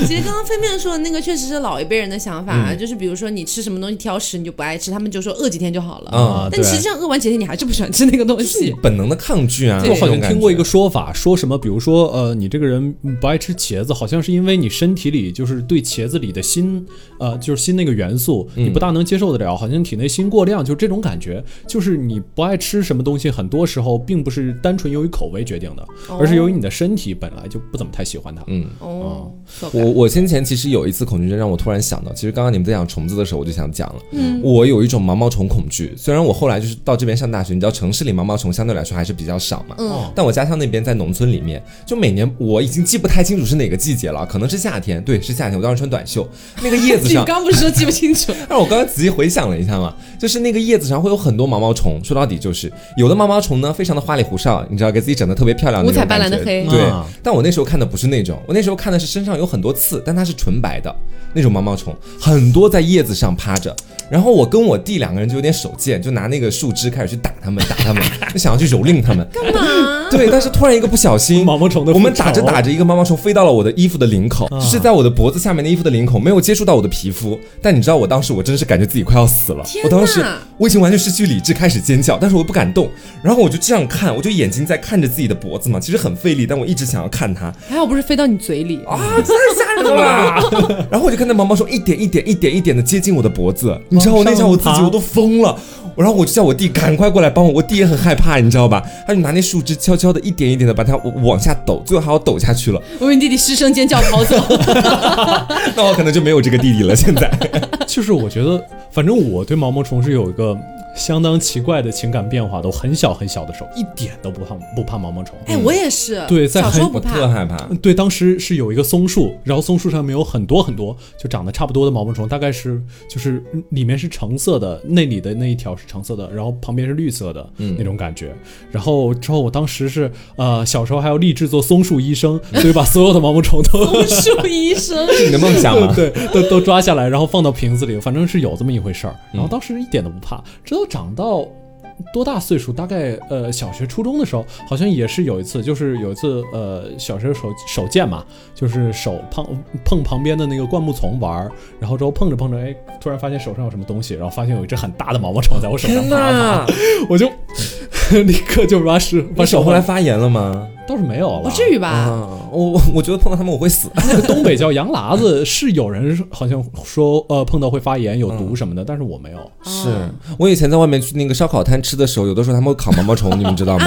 其实刚刚飞面说的那个确实是老一辈人的想法，嗯就是比如说你吃什么东西挑食，你就不爱吃，他们就说饿几天就好了。啊但实际上饿完几天你还是不喜欢吃那个东西。本能的抗拒啊。我好像听过一个说法，说什么，比如说，呃，你这个人不爱吃茄子，好像是因为你身体里就是对茄子里的锌，呃，就是锌那个元素，嗯你不大能接受得了，好像体内锌过量，就这种感觉，就是你不爱吃什么东西，很多时候并不是单纯由于口味决定的，而是由于你的身体本来就不怎么太喜欢它。嗯。哦，我我先前其实有一次恐惧症，让我突然想到，其实刚刚你们在讲虫子的时候，我就想讲了，嗯，我有一种毛毛虫恐惧。虽然我后来就是到这边上大学，你知道城市里毛毛虫相对来说还是比较少嘛，嗯，但我家乡那边在农村里面，就每年我已经记不太清楚是哪个季节了，可能是夏天，对，是夏天，我当时穿短袖，那个叶子上 你，刚不是说记不清楚？但是我刚刚仔细回想了一下嘛，就是那个叶子上会有很多毛毛虫，说到底就是有的毛毛虫呢非常的花里胡哨，你知道给自己整的特别漂亮五彩斑斓的黑对啊。但我那时候看的不是那种，我那时候看的是身上有很多刺，但它是纯白的那种毛毛虫，很多在叶子上趴着。然后我跟我弟两个人就有点手贱，就拿那个树枝开始去打它们，打它们，就想要去蹂躏它们。干嘛？对，但是突然一个不小心，毛毛虫的我们打着打着，一个毛毛虫飞到了我的衣服的领口，啊就是在我的脖子下面的衣服的领口，没有接触到我的皮肤。但你知道，我当时我真的是感觉自己快要死了，我当时我已经完全失去理智，开始尖叫，但是我又不敢动。然后我就这样看，我就眼睛在看着自己的脖子嘛，其实很费力，但我一直想要看它还好不是飞到你嘴里。啊，太吓人了吧！然后我就看那毛毛虫一点一点一点一点的接近我的脖子，你知道我那下我自己我都疯了。然后我就叫我弟赶快过来帮我，我弟也很害怕，你知道吧？他就拿那树枝悄悄的一点一点的把它往下抖，最后还要抖下去了。我以为你弟弟失声尖叫逃走。那我可能就没有这个弟弟了。现在，就是我觉得，反正我对毛毛虫是有一个相当奇怪的情感变化，都很小很小的时候，一点都不怕不怕毛毛虫。哎，我也是，对在很我小时候不怕，特害怕。对，当时是有一个松树，然后松树上面有很多很多就长得差不多的毛毛虫，大概是就是嗯里面是橙色的，那里的那一条是橙色的，然后旁边是绿色的、那种感觉。然后之后我当时是呃小时候还要立志做松树医生，所以把所有的毛毛虫都松树医生。是你的梦想吗？对，都都抓下来，然后放到瓶子里，反正是有这么一回事儿。然后当时一点都不怕，直到长到多大岁数，大概呃小学初中的时候，好像也是有一次，就是有一次呃小学手手贱嘛，就是手碰碰旁边的那个灌木丛玩儿，然后之后碰着碰着，哎，突然发现手上有什么东西，然后发现有一只很大的毛毛虫在我手上天爬！我就 立刻就把手把把手后来发炎了吗？倒是没有了，不至于吧？嗯，我我我觉得碰到他们我会死。那 个东北叫羊喇子，是有人好像说呃碰到会发炎有毒什么的，但是我没有。是我以前在外面去那个烧烤摊吃的时候，有的时候他们会烤毛毛虫，你们知道吗？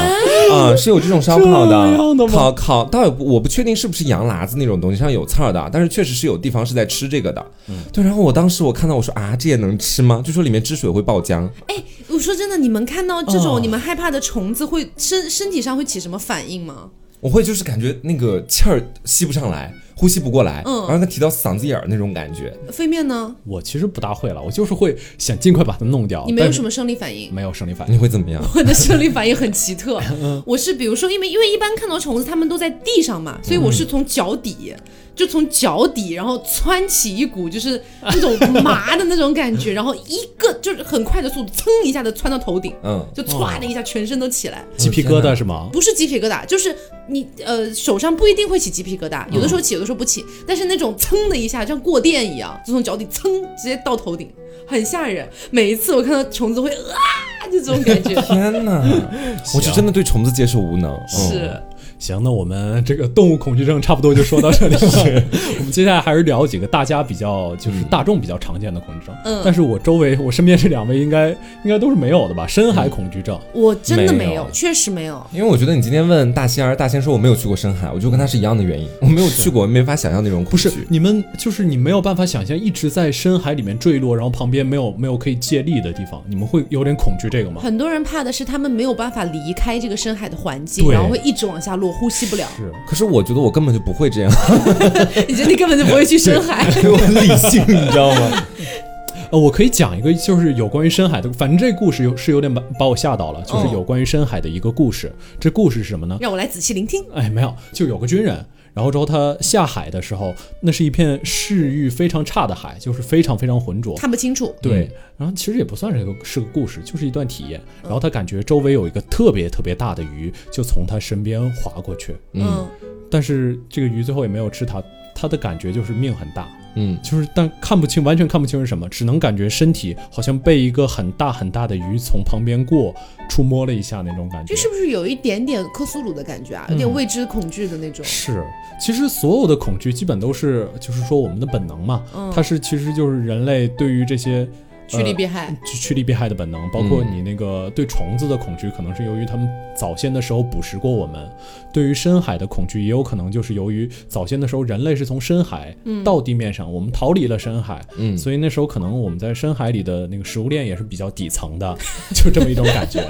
啊，是有这种烧烤的，的烤烤，倒也不我不确定是不是羊喇子那种东西上有刺儿的，但是确实是有地方是在吃这个的。对，然后我当时我看到我说啊，这也能吃吗？就说里面汁水会爆浆。哎，我说真的，你们看到这哦种你们害怕的虫子，会身身体上会起什么反应吗？我会就是感觉那个气儿吸不上来，呼吸不过来，嗯然后它提到嗓子眼儿那种感觉。飞面呢？我其实不大会了，我就是会想尽快把它弄掉。你没有什么生理反应？没有生理反应。你会怎么样？我的生理反应很奇特，嗯 我是比如说，因为因为一般看到虫子，它们都在地上嘛，所以我是从脚底，就从脚底，然后窜起一股就是那种麻的那种感觉，然后一个就是很快的速度，噌一下子窜到头顶，嗯，就歘的一下，全身都起来。鸡皮疙瘩是吗？不是鸡皮疙瘩，就是你呃手上不一定会起鸡皮疙瘩，有的时候起，有的时候不起，但是那种噌的一下，像过电一样，就从脚底噌直接到头顶，很吓人。每一次我看到虫子会啊，就这种感觉。天哪，我是真的对虫子接受无能。嗯是，行，那我们这个动物恐惧症差不多就说到这里了。我们接下来还是聊几个大家比较就是大众比较常见的恐惧症。嗯但是我周围我身边这两位应该应该都是没有的吧？深海恐惧症。我真的没有，确实没有。因为我觉得你今天问大仙儿，大仙说我没有去过深海，我就跟他是一样的原因，我没有去过，没法想象那种恐惧。不是你们，就是你没有办法想象一直在深海里面坠落，然后旁边没有没有可以借力的地方，你们会有点恐惧这个吗？很多人怕的是他们没有办法离开这个深海的环境，然后会一直往下落，呼吸不了。是，可是我觉得我根本就不会这样，你觉得你根本就不会去深海？我很理性，你知道吗？呃，我可以讲一个，就是有关于深海的，反正这故事有是有点把把我吓到了，就是哦有关于深海的一个故事。这故事是什么呢？让我来仔细聆听。哎，没有，就有个军人，然后之后他下海的时候，那是一片视域非常差的海，就是非常非常浑浊。看不清楚。对，然后其实也不算是个是个故事，就是一段体验。然后他感觉周围有一个特别特别大的鱼，就从他身边划过去，嗯，但是这个鱼最后也没有吃他，他的感觉就是命很大。嗯，就是但看不清，完全看不清是什么，只能感觉身体好像被一个很大很大的鱼从旁边过，触摸了一下那种感觉。这是不是有一点点克苏鲁的感觉啊？有点未知恐惧的那种。是，其实所有的恐惧基本都是，就是说我们的本能嘛，嗯它是其实就是人类对于这些趋利避害。趋趋利避害的本能，包括嗯。你那个对虫子的恐惧，可能是由于他们早先的时候捕食过我们；对于深海的恐惧，也有可能就是由于早先的时候人类是从深海到地面上，我们逃离了深海，嗯。所以那时候可能我们在深海里的那个食物链也是比较底层的，就这么一种感觉。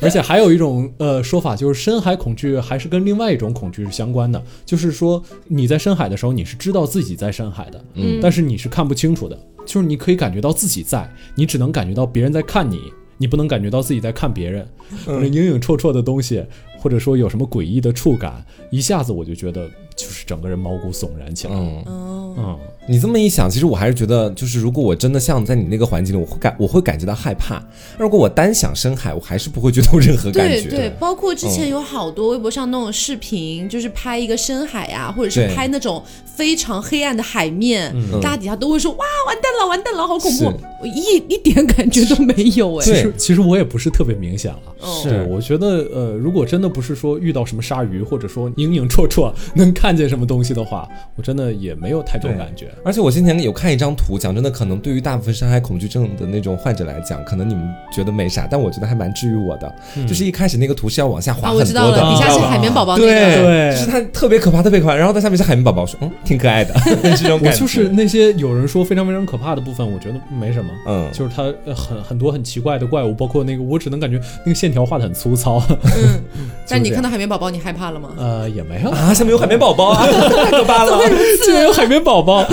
而且还有一种呃说法，就是深海恐惧还是跟另外一种恐惧是相关的，就是说你在深海的时候，你是知道自己在深海的，嗯。但是你是看不清楚的，就是你可以感觉到自己在，你只能感觉到别人在看你，你不能感觉到自己在看别人。那影影绰绰的东西，或者说有什么诡异的触感，一下子我就觉得就是整个人毛骨悚然起来。嗯，哦，嗯，你这么一想，其实我还是觉得，就是如果我真的像在你那个环境里，我会感我会感觉到害怕。如果我单想深海，我还是不会觉得有任何感觉。对对，包括之嗯前有好多微博上那种视频，就是拍一个深海啊，或者是拍那种非常黑暗的海面，大家底下都会说哇完蛋了，完蛋了，好恐怖！我一一点感觉都没有哎。其实其实我也不是特别明显了。哦是，我觉得呃，如果真的不是说遇到什么鲨鱼，或者说影影绰绰能看看见什么东西的话，我真的也没有太多感觉。而且我先前有看一张图，讲真的，可能对于大部分深海恐惧症的那种患者来讲，可能你们觉得没啥，但我觉得还蛮治愈我的。就是一开始那个图是要往下滑啊，很多的，我知道了，底下是海绵宝宝那对。对就是它特别可怕，特别可怕。然后在下面是海绵宝宝，说嗯挺可爱的 这种我感觉。就是那些有人说非常非常可怕的部分，我觉得没什么。嗯，就是它呃很很多很奇怪的怪物，包括那个我只能感觉那个线条画的很粗糙，嗯，但是你看到海绵宝宝，你害怕了吗？呃也没有啊，下面有海绵宝宝啊，太 可怕了。竟然有海绵宝宝啊！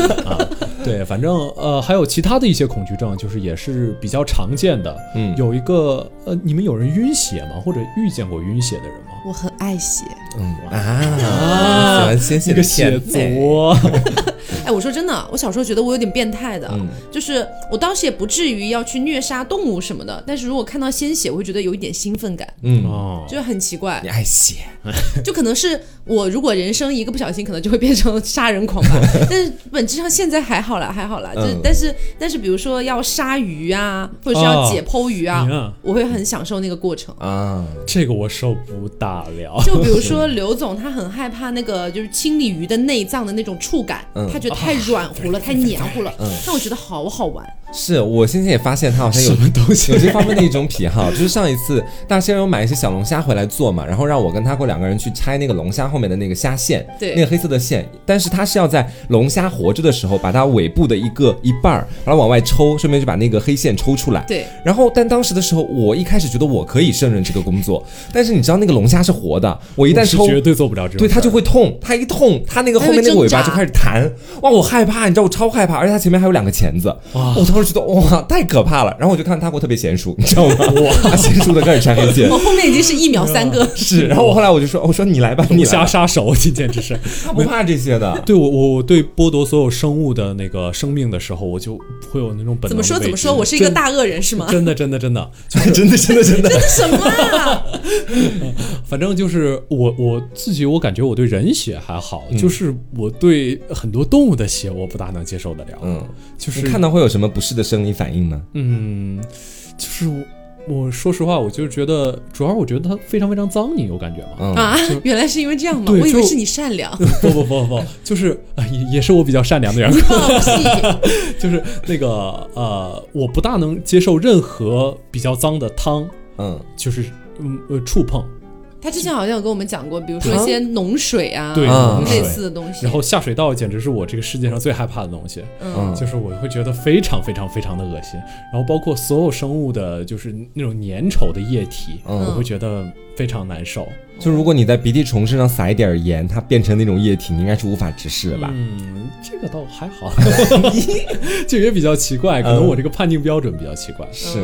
对，反正呃还有其他的一些恐惧症，就是也是比较常见的。嗯有一个呃，你们有人晕血吗？或者遇见过晕血的人吗？我很爱血。嗯啊，喜欢鲜血的那个血族，哎，我说真的，我小时候觉得我有点变态的，嗯就是我当时也不至于要去虐杀动物什么的，但是如果看到鲜血，我会觉得有一点兴奋感，嗯，哦，就很奇怪你，爱血，就可能是我如果人生一个不小心，可能就会变成杀人狂吧。但是本质上现在还好啦，还好啦。就是、嗯但是但是比如说要杀鱼啊，或者是要解剖鱼啊，我会很享受那个过程。啊，这个我受不大了。就比如说刘总，他很害怕那个就是清理鱼的内脏的那种触感，嗯他觉得太软糊了，太黏糊了。嗯但我觉得好好玩。是我先前也发现他好像有什么东西有这方面的一种癖好，就是上一次大仙有买一些小龙虾回来做嘛，然后让我跟他过两个人去拆那个龙虾后面的那个虾线，对那个黑色的线，但是他是要在龙虾活着的时候，把它尾部的一个一半儿，把它往外抽，顺便就把那个黑线抽出来。对，然后，但当时的时候，我一开始觉得我可以胜任这个工作，但是你知道那个龙虾是活的，我一旦抽，绝对做不了这种对，它就会痛，它一痛，它那个后面那个尾巴就开始弹，哇，我害怕，你知道我超害怕，而且它前面还有两个钳子，我当时觉得哇，太可怕了。然后我就看他给我特别娴熟，你知道吗？哇，他娴熟的开始拆黑线我，后面已经是一秒三个。是。然后我后来我就说，我说你来吧，你龙虾来吧，杀手，你简直是。他不怕这些的。对我，我我对剥夺所有生物的那个生命的时候，我就会有那种本能怎么说怎么说？我是一个大恶人是吗？真的真的 真的，真的，真的，真的真的，什么啊？反正就是我我自己，我感觉我对人血还好，嗯就是我对很多动物的血我不大能接受得了。嗯，就是你看到会有什么不适的生理反应呢？嗯，就是我我说实话，我就是觉得，主要我觉得它非常非常脏，你有感觉吗？嗯，啊，原来是因为这样吗？我以为是你善良。不不不不，就是啊，也也是我比较善良的人，放屁！就是那个呃，我不大能接受任何比较脏的汤，嗯，就是嗯呃触碰，他之前好像有跟我们讲过，比如说一些脓水啊，对啊类似的东西。然后下水道简直是我这个世界上最害怕的东西，嗯，就是我会觉得非常非常非常的恶心，然后包括所有生物的，就是那种粘稠的液体，嗯。我会觉得非常难受。就如果你在鼻涕虫身上撒一点盐，它变成那种液体，你应该是无法直视的吧？嗯，这个倒还好，就 也比较奇怪，可能我这个判定标准比较奇怪。是，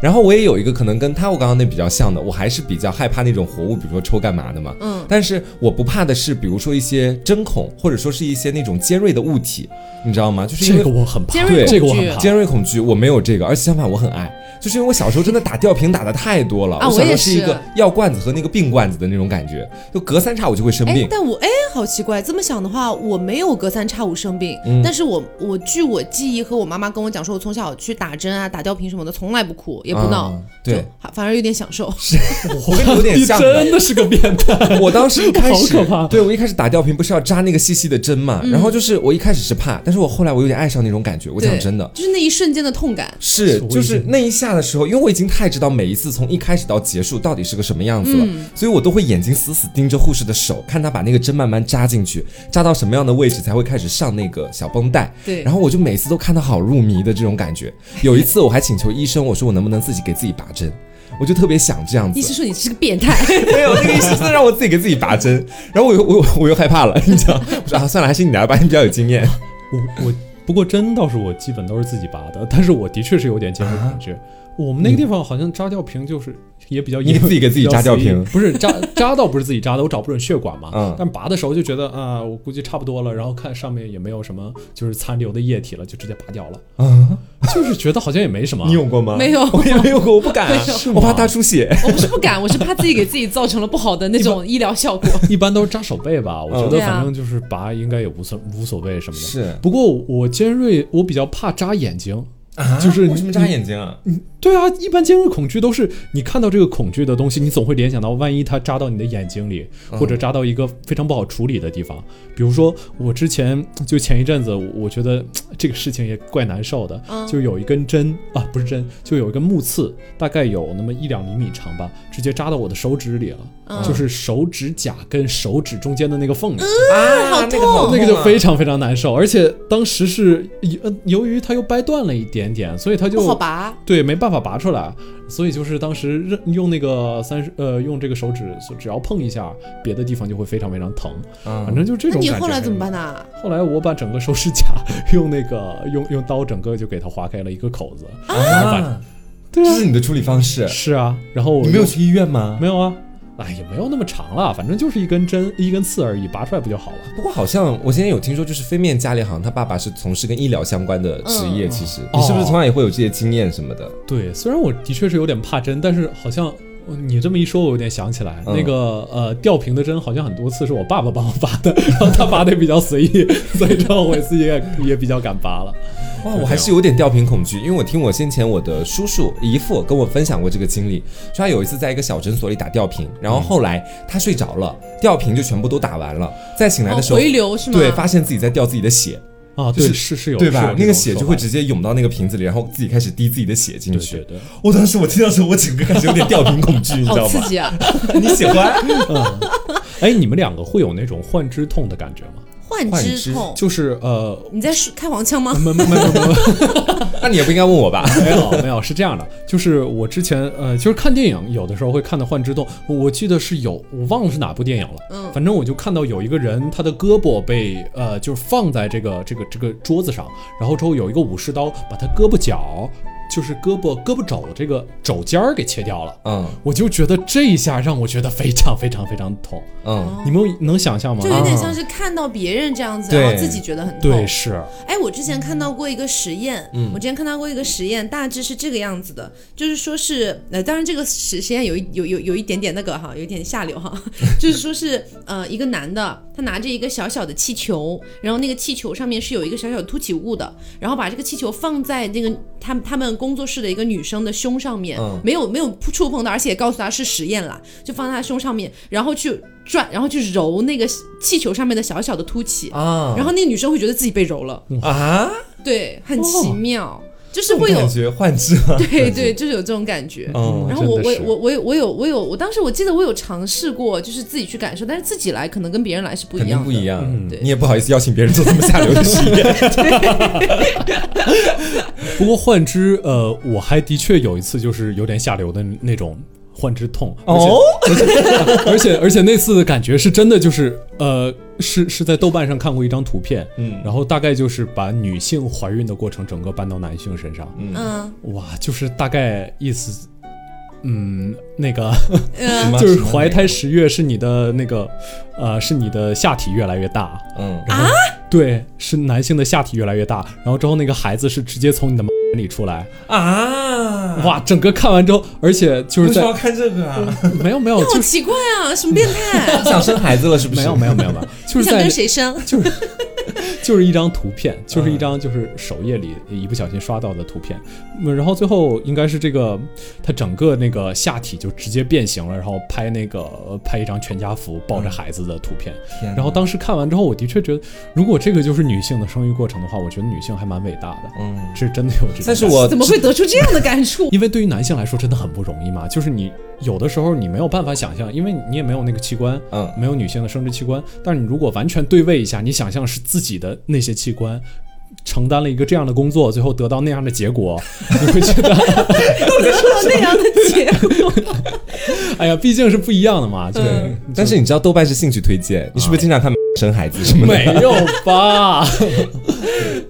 然后我也有一个可能跟他我刚刚那比较像的，我还是比较害怕那种活物，比如说抽干嘛的嘛。嗯，但是我不怕的是，比如说一些针孔，或者说是一些那种尖锐的物体，你知道吗？就是因这为个我很怕，尖锐恐惧这个我很怕。尖锐恐惧，我没有这个，而且相反我很爱，就是因为我小时候真的打吊瓶打的太多了，啊我小时我也是候是一个药罐子和那个病罐子的那种感觉，就隔三差五就会生哎病，。但我哎，好奇怪，这么想的话，我没有隔三差五生病，嗯但是我我据我记忆和我妈妈跟我讲说，我从小去打针啊、打吊瓶什么的，从来不哭也不闹，啊对反而有点享受。是我跟你有点你像真的是个变态。我当时一开始，好可怕对我一开始打吊瓶不是要扎那个细细的针嘛，然后就是我一开始是怕，但是我后来我有点爱上那种感觉。我讲真的，就是那一瞬间的痛感。是就是那一下的时候，因为我已经太知道每一次从一开始到结束到底是个什么样子了，嗯所以我都会眼睛死死盯着护士的手，看他把那个针慢慢扎进去，扎到什么样的位置才会开始上那个小绷带。对然后我就每次都看到好入迷的这种感觉。有一次我还请求医生，我说我能不能自己给自己拔针。我就特别想这样子医，生说你是个变态，没有，那个医生让我自己给自己拔针，然后我又我又我又害怕了，你知道？我说啊，算了，还是你来吧，你比较有经验。我我不过针倒是我基本都是自己拔的，但是我的确是有点尖锐恐惧。我们那个地方好像扎吊瓶就是也比较你自己给自己扎吊瓶不是扎扎倒不是自己扎的，我找不准血管嘛。嗯但拔的时候就觉得啊、我估计差不多了，然后看上面也没有什么就是残留的液体了，就直接拔掉了。啊，就是觉得好像也没什么。你有过吗？没有我也没有过，我不敢我怕大出血。我不是不敢，我是怕自己给自己造成了不好的那种医疗效果。一般都是扎手背吧，我觉嗯得反正就是拔应该也无所无所谓什么的。是不过我尖锐，我比较怕扎眼睛。啊就是为什么扎眼睛啊？对啊，一般尖锐恐惧都是你看到这个恐惧的东西，你总会联想到万一它扎到你的眼睛里，或者扎到一个非常不好处理的地方。比如说，我之前就前一阵子，我觉得这个事情也怪难受的，就有一根针啊，不是针，就有一根木刺，大概有那么一两厘米长吧，直接扎到我的手指里了，就是手指甲跟手指中间的那个缝里。啊，好那个好那个就啊非常非常难受，而且当时是呃由于它又掰断了一点点，所以它就不好拔。对，没办法拔出来，所以就是当时用那个三十呃用这个手指，只要碰一下，别的地方就会非常非常疼，嗯反正就这种感觉。那你后来怎么办？呢？后来我把整个手指甲 用那个用用刀整个就给它划开了一个口子，然后把啊，对啊，这是你的处理方式。是啊，然后我你没有去医院吗？没有啊，哎也没有那么长了，反正就是一根针一根刺而已，拔出来不就好了？不过好像我现在有听说，就是飞面家里好像他爸爸是从事跟医疗相关的职业。嗯其实哦你是不是从小也会有这些经验什么的？对，虽然我的确是有点怕针，但是好像呃你这么一说，我有点想起来，嗯那个呃吊瓶的针好像很多次是我爸爸帮我拔的，然后他拔的比较随意，所以之后我自己也也比较敢拔了。哇，我还是有点吊瓶恐惧，因为我听我先前我的叔叔姨父跟我分享过这个经历，说他有一次在一个小诊所里打吊瓶，然后后来他睡着了，吊瓶就全部都打完了，再醒来哦的时候，回流是吗？对，发现自己在掉自己的血，啊，就是对，是是有，对吧？那个血就会直接涌到那个瓶子里，然后自己开始滴自己的血进去。对对对，我当时我听到时候，我整个开始有点吊瓶恐惧，你知道吗？好刺激啊！你喜欢？哎，你们两个会有那种幻肢痛的感觉吗？幻幻肢肢痛，就是呃，你在说开黄腔吗？没没没 那你也不应该问我吧？没有没有，是这样的，就是我之前呃，就是看电影有的时候会看到幻肢痛，我记得是有，我忘了是哪部电影了，嗯反正我就看到有一个人他的胳膊被呃就是放在这个这个这个桌子上，然后之后有一个武士刀把他胳膊角就是胳膊胳膊肘这个肘尖儿给切掉了。嗯。我就觉得这一下让我觉得非常非常非常痛，嗯，你们能想象吗？就？有点啊像是看到别人这样子，对。然后自己觉得很痛。对，是，哎，我之前看到过一个实验，嗯。我之前看到过一个实验，大致是这个样子的，就是说是，呃，当然这个实实验有一有有有一点点那个哈，有一点下流哈，就是说是呃一个男的，他拿着一个小小的气球，然后那个气球上面是有一个小小的凸起物的，然后把这个气球放在那个他们他们工作室的一个女生的胸上面，嗯。没有没有触碰到，而且也告诉她是实验啦，就放在她胸上面，然后去转，然后去揉那个气球上面的小小的凸起，啊，然后那个女生会觉得自己被揉了。啊，对，很奇妙，就是会有感，觉幻肢吗？对对，就是有这种感觉。嗯然后我我我我有我有我有，我当时我记得我有尝试过，就是自己去感受，但是自己来可能跟别人来是不一样的。不一样。嗯对你也不好意思邀请别人做这么下流的实验。不过幻肢，呃，我还的确有一次就是有点下流的那种幻之痛，而且哦而且 而且而且那次的感觉是真的就是，呃，是是在豆瓣上看过一张图片，嗯。然后大概就是把女性怀孕的过程整个搬到男性身上，嗯。哇，就是大概意思。嗯，那个 就是怀胎十月是你的那个，呃，是你的下体越来越大，嗯啊，对，是男性的下体越来越大，然后之后那个孩子是直接从你的里出来，啊，哇，整个看完之后，而且就是在为什么要看这个啊？没 有没有，好奇怪啊，什么变态？想生孩子了是不是？没有没有没有没有，就你想是在跟谁生？就是就是一张图片，就是一嗯张就是首页里一不小心刷到的图片，嗯然后最后应该是这个他整个那个下体就直接变形了，然后拍那个拍一张全家福抱着孩子的图片，然后当时看完之后，我的确觉得，如果这个就是女性的生育过程的话，我觉得女性还蛮伟大的，嗯，是真的有这种。但是我怎么会得出这样的感触？因为对于男性来说真的很不容易嘛，就是你有的时候你没有办法想象，因为你也没有那个器官，嗯没有女性的生殖器官，但是你如果完全对位一下，你想象是自己的那些器官。承担了一个这样的工作，最后得到那样的结果，你会觉得，得到那样的结果，哎呀，毕竟是不一样的嘛。就嗯但是你知道豆瓣是兴趣推荐，你是不是经常看生孩子什么的？没有吧？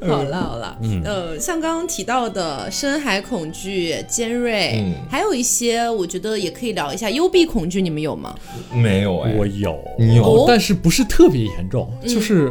好了好了，呃，像刚刚提到的深海恐惧、尖锐，嗯还有一些我觉得也可以聊一下幽闭恐惧，你们有吗？没有哎，我有，你有哦但是不是特别严重，就是，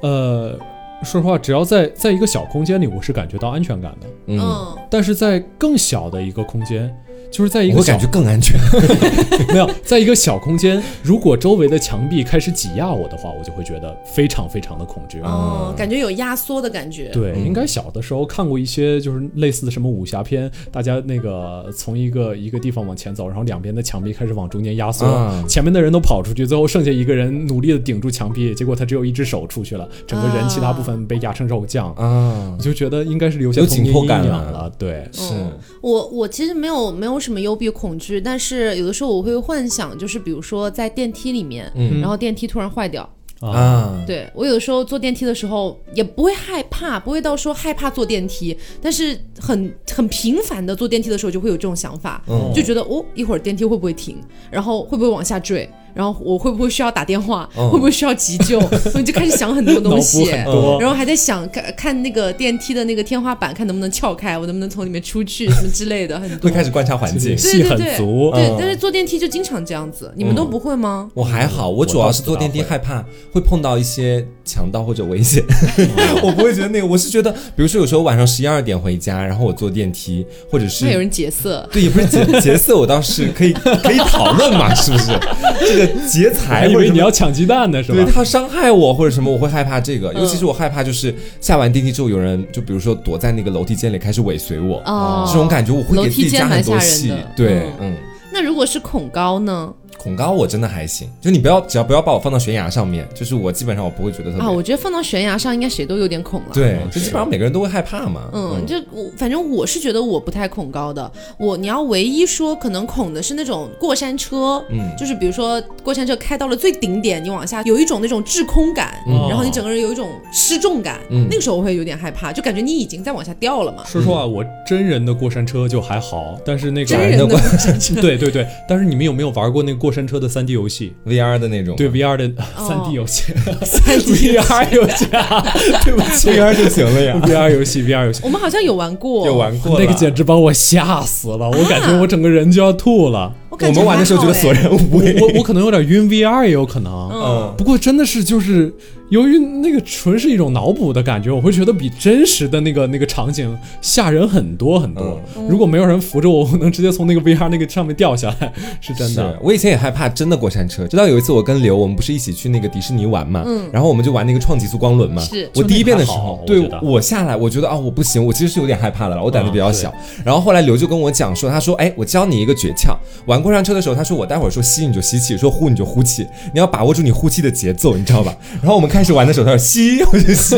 呃，说实话，只要在在一个小空间里，我是感觉到安全感的。嗯嗯但是在更小的一个空间，就是在一个我感觉更安全。没有，在一个小空间，如果周围的墙壁开始挤压我的话，我就会觉得非常非常的恐惧。哦，感觉有压缩的感觉。对，应该小的时候看过一些就是类似的什么武侠片，大家那个从一个一个地方往前走，然后两边的墙壁开始往中间压缩，啊前面的人都跑出去，最后剩下一个人努力的顶住墙壁，结果他只有一只手出去了，整个人啊其他部分被压成肉酱。嗯我，就觉得应该是留下有童年阴紧迫感了对，是嗯我我其实没有没有什么幽闭恐惧，但是有的时候我会幻想，就是比如说在电梯里面，嗯。然后电梯突然坏掉，啊，对我有的时候坐电梯的时候也不会害怕，不会到说害怕坐电梯，但是很很频繁的坐电梯的时候就会有这种想法，嗯。就觉得哦一会儿电梯会不会停，然后会不会往下坠。然后我会不会需要打电话？嗯会不会需要急救？我就开始想很多东西，然后还在想看看那个电梯的那个天花板，看能不能撬开，我能不能从里面出去，什么之类的，很多会。开始观察环境。戏很足。对嗯，但是坐电梯就经常这样子，你们都不会吗？我还好，我主要是坐电梯害怕会碰到一些强盗或者危险，我不会觉得那个，我是觉得，比如说有时候晚上十一二点回家，然后我坐电梯，或者是会有人劫色，对，也不是劫劫色，我倒是可以可以讨论嘛，是不是？这个劫财还以为或者你要抢鸡蛋呢，是吧？对他伤害我或者什么，我会害怕这个，尤其是我害怕就是下完电梯之后有人就比如说躲在那个楼梯间里开始尾随我，哦这种感觉我会楼给自梯间蛮己加很多戏。对嗯，嗯。那如果是恐高呢？恐高我真的还行，就你不要只要不要把我放到悬崖上面，就是我基本上我不会觉得特别。啊，我觉得放到悬崖上，应该谁都有点恐了。对，嗯就基本上每个人都会害怕嘛。嗯，就我反正我是觉得我不太恐高的。我你要唯一说可能恐的是那种过山车，嗯就是比如说过山车开到了最顶点，你往下有一种那种滞空感，嗯然后你整个人有一种失重感，嗯那个时候我会有点害怕，就感觉你已经在往下掉了嘛。说实话，我真人的过山车就还好，但是那个真人的过山车，对对对，但是你们有没有玩过那个过山车的三 D 游戏？VR 的那种，对 VR 的哦。三 D 游戏。三 D，VR 游戏。啊，对不起，VR 就行了呀。，VR 游戏，VR 游戏。我们好像有玩过，有玩过那个简直把我吓死了，我感觉我整个人就要吐了。我我们玩的时候觉得索然无味。我我可能有点晕 VR 也有可能，嗯，不过真的是就是由于那个纯是一种脑补的感觉，我会觉得比真实的那个那个场景吓人很多很多。如果没有人扶着我，我能直接从那个 VR 那个上面掉下来，是真的。我以前也害怕真的过山车，直到有一次我跟刘，我们不是一起去那个迪士尼玩嘛，然后我们就玩那个创极速光轮嘛。是我第一遍的时候对我下来，我觉得啊，我不行，我其实是有点害怕的了，我胆子比较小。然后后来刘就跟我讲说，他说，哎，我教你一个诀窍，玩过山车的时候，他说我待会儿说吸你就吸气，说呼你就呼气，你要把握住你呼气的节奏，你知道吧？然后我们开始玩的时候，他说吸 我就吸，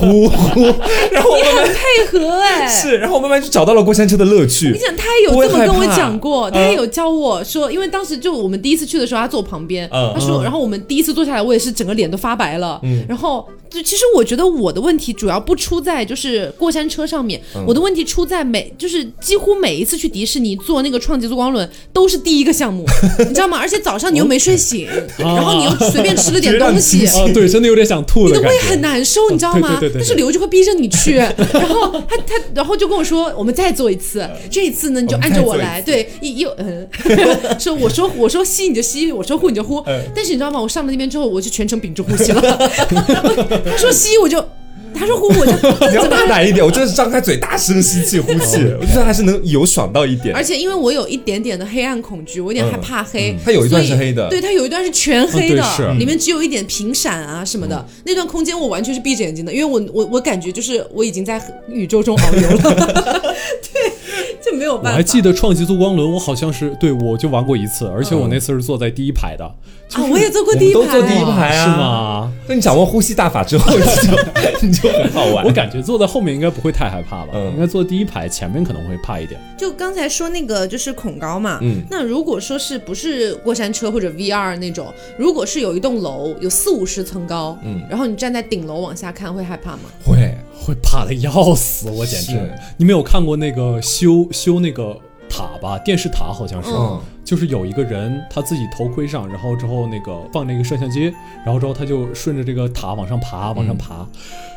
呼呼，然后我慢慢配合哎、是，然后我慢慢就找到了过山车的乐趣。你。想，他也有这么跟我讲过，他也有教我说，因为当时就我们第一次去的时候，他坐我旁边，嗯他说，然后我们第一次坐下来，我也是整个脸都发白了，然后就其实我觉得我的问题主要不出在就是过山车上面，我的问题出在每就是几乎每一次去迪士尼坐那个创极速光轮都是第一个项目，你知道吗？而且早上你又没睡醒，然后你又随便吃了点东西，啊，对，真的有点想吐你都会的胃。很难受，你知道吗？但是刘就会逼着你去，然后他他然后就跟我说，我们再做一次，这一次呢你就按着我来，对，一又嗯，说我说我说吸你就吸，我说呼你就呼，但是你知道吗？我上了那边之后，我就全程屏住呼吸了，他说吸我就。他说呼我就，你要大胆一点，我真的是张开嘴大声吸气呼气，我觉得还是能有爽到一点。而。且因为我有一点点的黑暗恐惧，我有点害怕黑，它有一段所以是黑的。对，它有一段是全黑的，里面只有一点屏闪啊什么的。那段空间我完全是闭着眼睛的，因为我我我感觉就是我已经在宇宙中遨游了，对，就没有我办法。还记得创极速光轮，我好像是对我就玩过一次，而且我那次是坐在第一排的，啊，我也坐过第一排，都坐第一排啊是吗？那你掌握呼吸大法之后，你就你就很好玩。我感觉坐在后面应该不会太害怕吧，嗯应该坐第一排，前面可能会怕一点。就刚才说那个就是恐高嘛，嗯那如果说是不是过山车或者 VR 那种，如果是有一栋楼有四五十层高，嗯然后你站在顶楼往下看，会害怕吗？会，会怕的要死，我简直。你没有看过那个修修那个塔吧？电视塔好像是，嗯就是有一个人他自己头盔上，然后之后那个放那个摄像机，然后之后他就顺着这个塔往上爬，往上爬。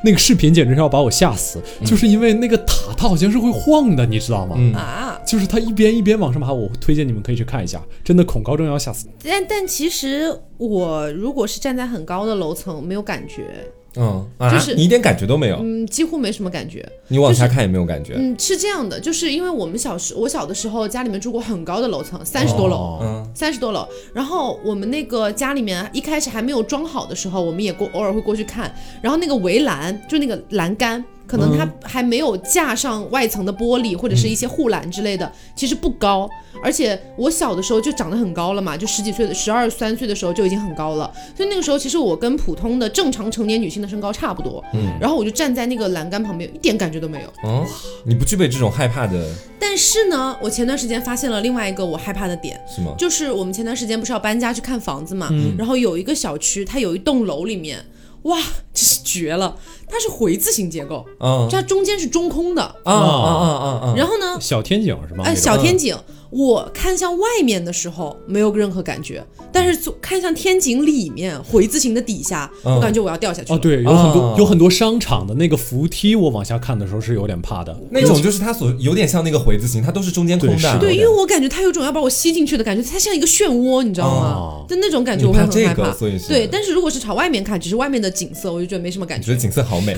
那个视频简直是要把我吓死，就是因为那个塔它好像是会晃的，你知道吗？嗯啊，就是它一边一边往上爬，我推荐你们可以去看一下，真的恐高症要吓死。但但其实我如果是站在很高的楼层，没有感觉，嗯啊，就是你一点感觉都没有，嗯，几乎没什么感觉。你往下看也没有感觉。嗯，是这样的，就是因为我们小时我小的时候家里面住过很高的楼层，三十多楼，哦嗯三十多楼。然后我们那个家里面一开始还没有装好的时候，我们也过偶尔会过去看。然后那个围栏就那个栏杆。可能它还没有架上外层的玻璃或者是一些护栏之类的，其实不高。而且我小的时候就长得很高了嘛，就十几岁的十二三岁的时候就已经很高了，所以那个时候其实我跟普通的正常成年女性的身高差不多。嗯，然后我就站在那个栏杆旁边，一点感觉都没有。哦，你不具备这种害怕的，但是呢，我前段时间发现了另外一个我害怕的点，是吗？就是我们前段时间不是要搬家去看房子嘛，然后有一个小区，它有一栋楼里面，哇，这是绝了，它是回字形结构，嗯。它中间是中空的，啊啊啊啊。啊！然后呢，小天井是吗？哎，小天井，我看向外面的时候没有任何感觉，但是从看向天井里面回字形的底下，嗯我感觉我要掉下去哦，对，有很多、哦有很多商场的那个扶梯，我往下看的时候是有点怕的。那种就是它所有点像那个回字形，它都是中间空的。对对，因为我感觉它有种要把我吸进去的感觉，它像一个漩涡，你知道吗哦？就那种感觉，我会怕这个很害怕。所以是对，但是如果是朝外面看，只是外面的景色，我就觉得没什么感觉你觉得。景色好美，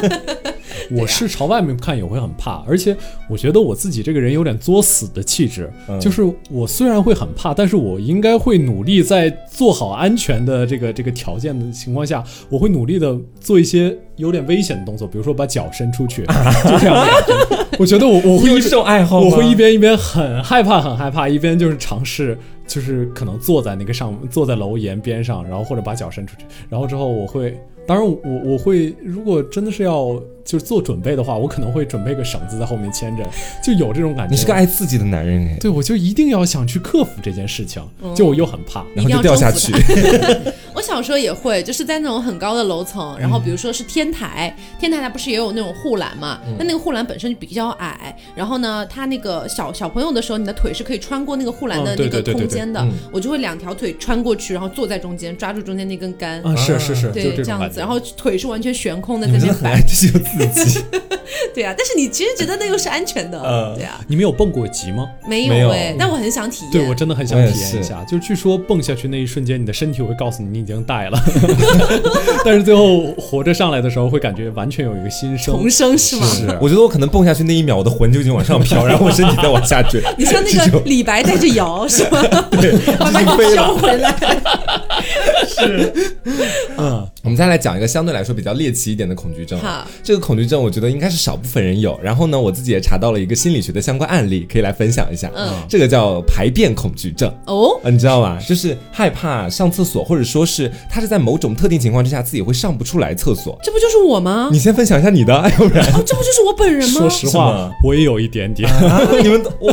我是朝外面看也会很怕，而且我觉得我自己这个人有点作死的气质，嗯就是我虽然会很怕，但是我应该会努力在做好安全的这个这个条件的情况下，我会努力的做一些有点危险的动作，比如说把脚伸出去，就这样。我觉得我我会一这种爱好吗我会一边一边很害怕很害怕，一边就是尝试。就是可能坐在那个上，坐在楼檐边上，然后或者把脚伸出去，然后之后我会，当然我我会，如果真的是要就是做准备的话，我可能会准备个绳子在后面牵着，就有这种感觉。你是个爱刺激的男人哎，对，我就一定要想去克服这件事情，就我又很怕。然后就掉下去。我小时候也会，就是在那种很高的楼层，然后比如说是天台，天台它不是也有那种护栏嘛？那、那个护栏本身就比较矮，然后呢，它那个小小朋友的时候，你的腿是可以穿过那个护栏的那个空间的，嗯我就会两条腿穿过去，然后坐在中间，抓住中间那根杆。啊，是是是，就对，这样子。然后腿是完全悬空的在那边摆这是有刺激。对啊，但是你其实觉得那个是安全的，呃对啊，你们有蹦过极吗？没没有有哎、但我很想体验。对我真的很想体验一下，就据说蹦下去那一瞬间，你的身体会告诉你你已经带了，但是最后活着上来的时候，会感觉完全有一个新生。重生是吗？是我觉得我可能蹦下去那一秒，我的魂就已经往上飘，然后我身体再往下坠。你像那个李白带着摇是吗？对，慢慢飞了飘回来。嗯，我们再来讲一个相对来说比较猎奇一点的恐惧症。好，这个恐惧症我觉得应该是少部分人有。然后呢，我自己也查到了一个心理学的相关案例，可以来分享一下。嗯，这个叫排便恐惧症。哦，呃，你知道吗？就是害怕上厕所，或者说是他是在某种特定情况之下自己会上不出来厕所。这不就是我吗？你先分享一下你的，要不然哦，这不就是我本人吗？说实话，我也有一点点。啊，你们都我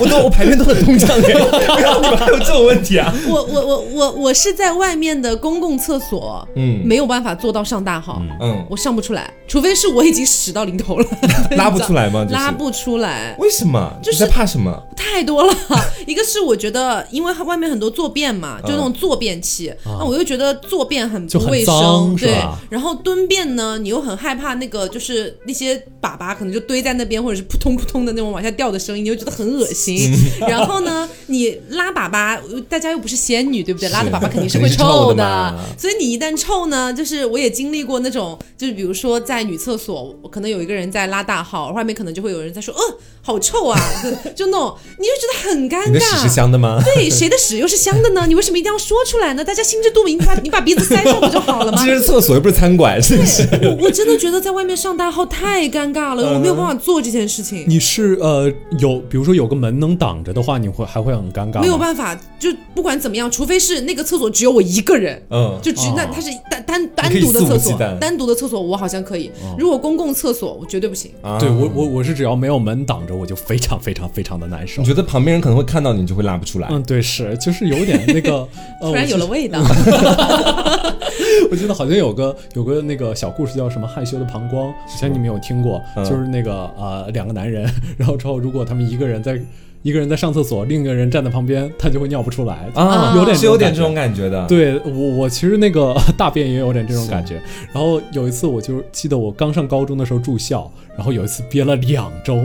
我都我排便都很通畅哎，然 后你们还有这种问题啊？我我我我我是在外面的公共厕所，嗯没有办法做到上大号，嗯，我上不出来，除非是我已经屎到临头了，拉不出来吗？就是拉不出来，为什么？就是你在怕什么？太多了。一个是我觉得，因为外面很多坐便嘛，就那种坐便器，那我又觉得坐便很不卫生，对。然后蹲便呢，你又很害怕那个就是那些粑粑可能就堆在那边，或者是扑通扑通的那种往下掉的声音，你又觉得很恶心。然后呢，你拉粑粑，大家又不是仙女，对不对？拉的粑粑肯定是会肯定是的，所以你一旦臭呢，就是我也经历过那种，就是比如说在女厕所，可能有一个人在拉大号，外面可能就会有人在说，呃，好臭啊，就 就那种，你就觉得很尴你的屎是。香的吗？对，谁的屎又是香的呢？你为什么一定要说出来呢？大家心知肚明，你把你把鼻子塞上不就好了吗这？是厕所又不是餐馆，是不是？我我真的觉得在外面上大号太尴尬了，我没有办法做这件事情。你是呃有，比如说有个门能挡着的话，你会还会很尴尬？没有办法，就不管怎么样，除非是那个厕所只有我一个人，嗯，就只那哦它是单单单独的厕所单独的厕所我好像可以。如果公共厕所，我绝对不行。啊对我我我是只要没有门挡着，我就非常非常非常的难受你。觉得旁边人可能会看到你，就会拉不出来。嗯，对，是，就是有点那个，呃，突然有了味道，记 我记得好像有个有个那个小故事叫什么害羞的膀胱，我相信你们有听过，嗯就是那个呃两个男人，然后之后如果他们一个人在一个人在上厕所，另一个人站在旁边，他就会尿不出来。啊，有点是有点这这种感觉的。，对我，我其实那个 大便也有点这种感觉。然后有一次，我就记得我刚上高中的时候住校，然后有一次憋了两周，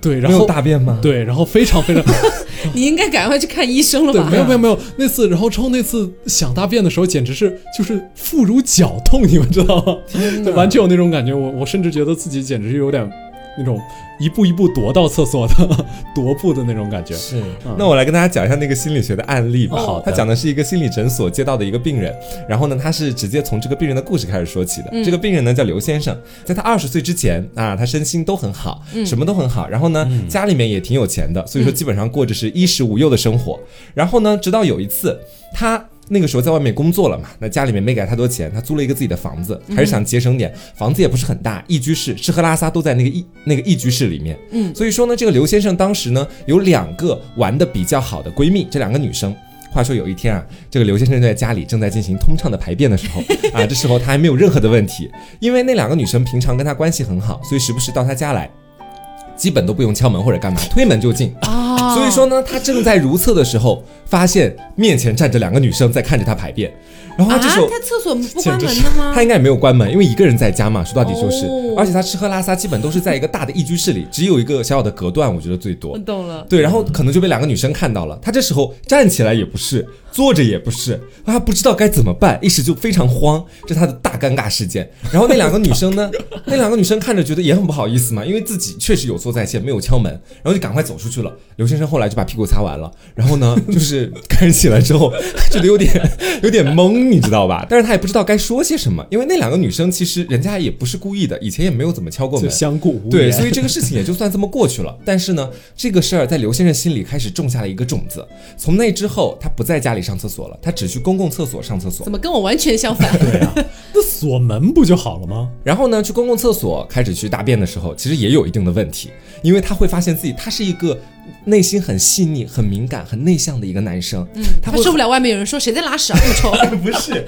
对，然后大便吗？对，然后非常非常 你应该赶快去看医生了对，吧？没有没有没有，那次然后之后那次想大便的时候，简直是就是腹如绞痛，你们知道吗？就 完全有那种感觉，我我甚至觉得自己简直是有点那种一步一步踱到厕所的 踱步的那种感觉。是，那我来跟大家讲一下那个心理学的案例吧。哦好的他讲的是一个心理诊所接到的一个病人，然后呢，他是直接从这个病人的故事开始说起的。嗯这个病人呢叫刘先生，在他二十岁之前啊，他身心都很好，嗯什么都很好，然后呢，家里面也挺有钱的，所以说基本上过着是衣食无忧的生活。然后呢，直到有一次他。那个时候在外面工作了嘛，那家里面没给他太多钱，他租了一个自己的房子，还是想节省点。房子也不是很大，一居室，吃喝拉撒都在那个一那个一居室里面。嗯所以说呢，这个刘先生当时呢有两个玩的比较好的闺蜜，这两个女生。话说有一天啊，这个刘先生在家里正在进行通畅的排便的时候 啊，这时候他还没有任何的问题，因为那两个女生平常跟他关系很好，所以时不时到他家来，基本都不用敲门或者干嘛，推门就进。啊，所以说呢，他正在如厕的时候，发现面前站着两个女生在看着他排便，然后啊，他这时候。他厕所不关门的吗？他应该也没有关门，因为一个人在家嘛，说到底就是，哦而且他吃喝拉撒基本都是在一个大的一居室里，只有一个小小的隔断，我觉得最多我。懂了。对，然后可能就被两个女生看到了，他这时候站起来也不是，坐着也不是，他不知道该怎么办，一时就非常慌，这是他的大尴尬事件。然后那两个女生呢，那两个女生看着觉得也很不好意思嘛，因为自己确实有错在先，没有敲门，然后就赶快走出去了。刘先生后来就把屁股擦完了，然后呢，就是开始起来之后，觉得有点 有点懵，你知道吧？但是他也不知道该说些什么，因为那两个女生其实人家也不是故意的，以前也没有怎么敲过就门，相顾无言。对，所以这个事情也就算这么过去了。但是呢，这个事儿在刘先生心里开始种下了一个种子。从那之后，他不在家里上厕所了，他只去公共厕所上厕所怎。么跟我完全相反？对啊，那锁门不就好了吗？然后呢，去公共厕所开始去大便的时候，其实也有一定的问题，因为他会发现自己他是一个内心很细腻、很敏感、很内向的一个男生。嗯，他会受不了外面有人说谁在拉屎啊，这么臭。不是，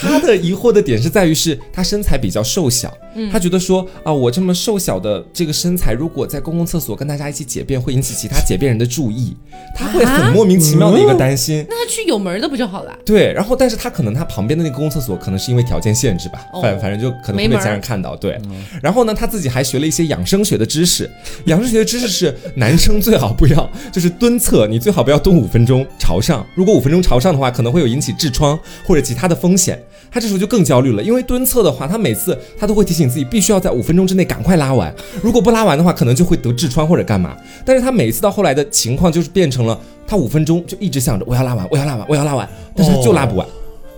他的疑惑的点是在于是他身材比较瘦小，他觉得说啊，我这么瘦小的这个身材，如果在公共厕所跟大家一起解便，会引起其他解便人的注意，他会很莫名其妙的一个担心。那他去有门的不就好了？对，然后但是他可能他旁边的那个公共厕所可能是因为条件限制吧，哦反反正就可能会被家人看到。对，然后呢，他自己还学了一些养生学的知识，养生学的知识是男生最好不要 就是蹲厕，你最好不要蹲五分钟朝上，如果五分钟朝上的话，可能会有引起痔疮或者其他的风险。他这时候就更焦虑了，因为蹲厕的话，他每次他都会提醒自己必须要在五分钟之内赶快拉完，如果不拉完的话，可能就会得痔疮或者干嘛。但是他每一次到后来的情况就是变成了，他五分钟就一直想着我要拉完，我要拉完，我要拉完，但是他就拉不完。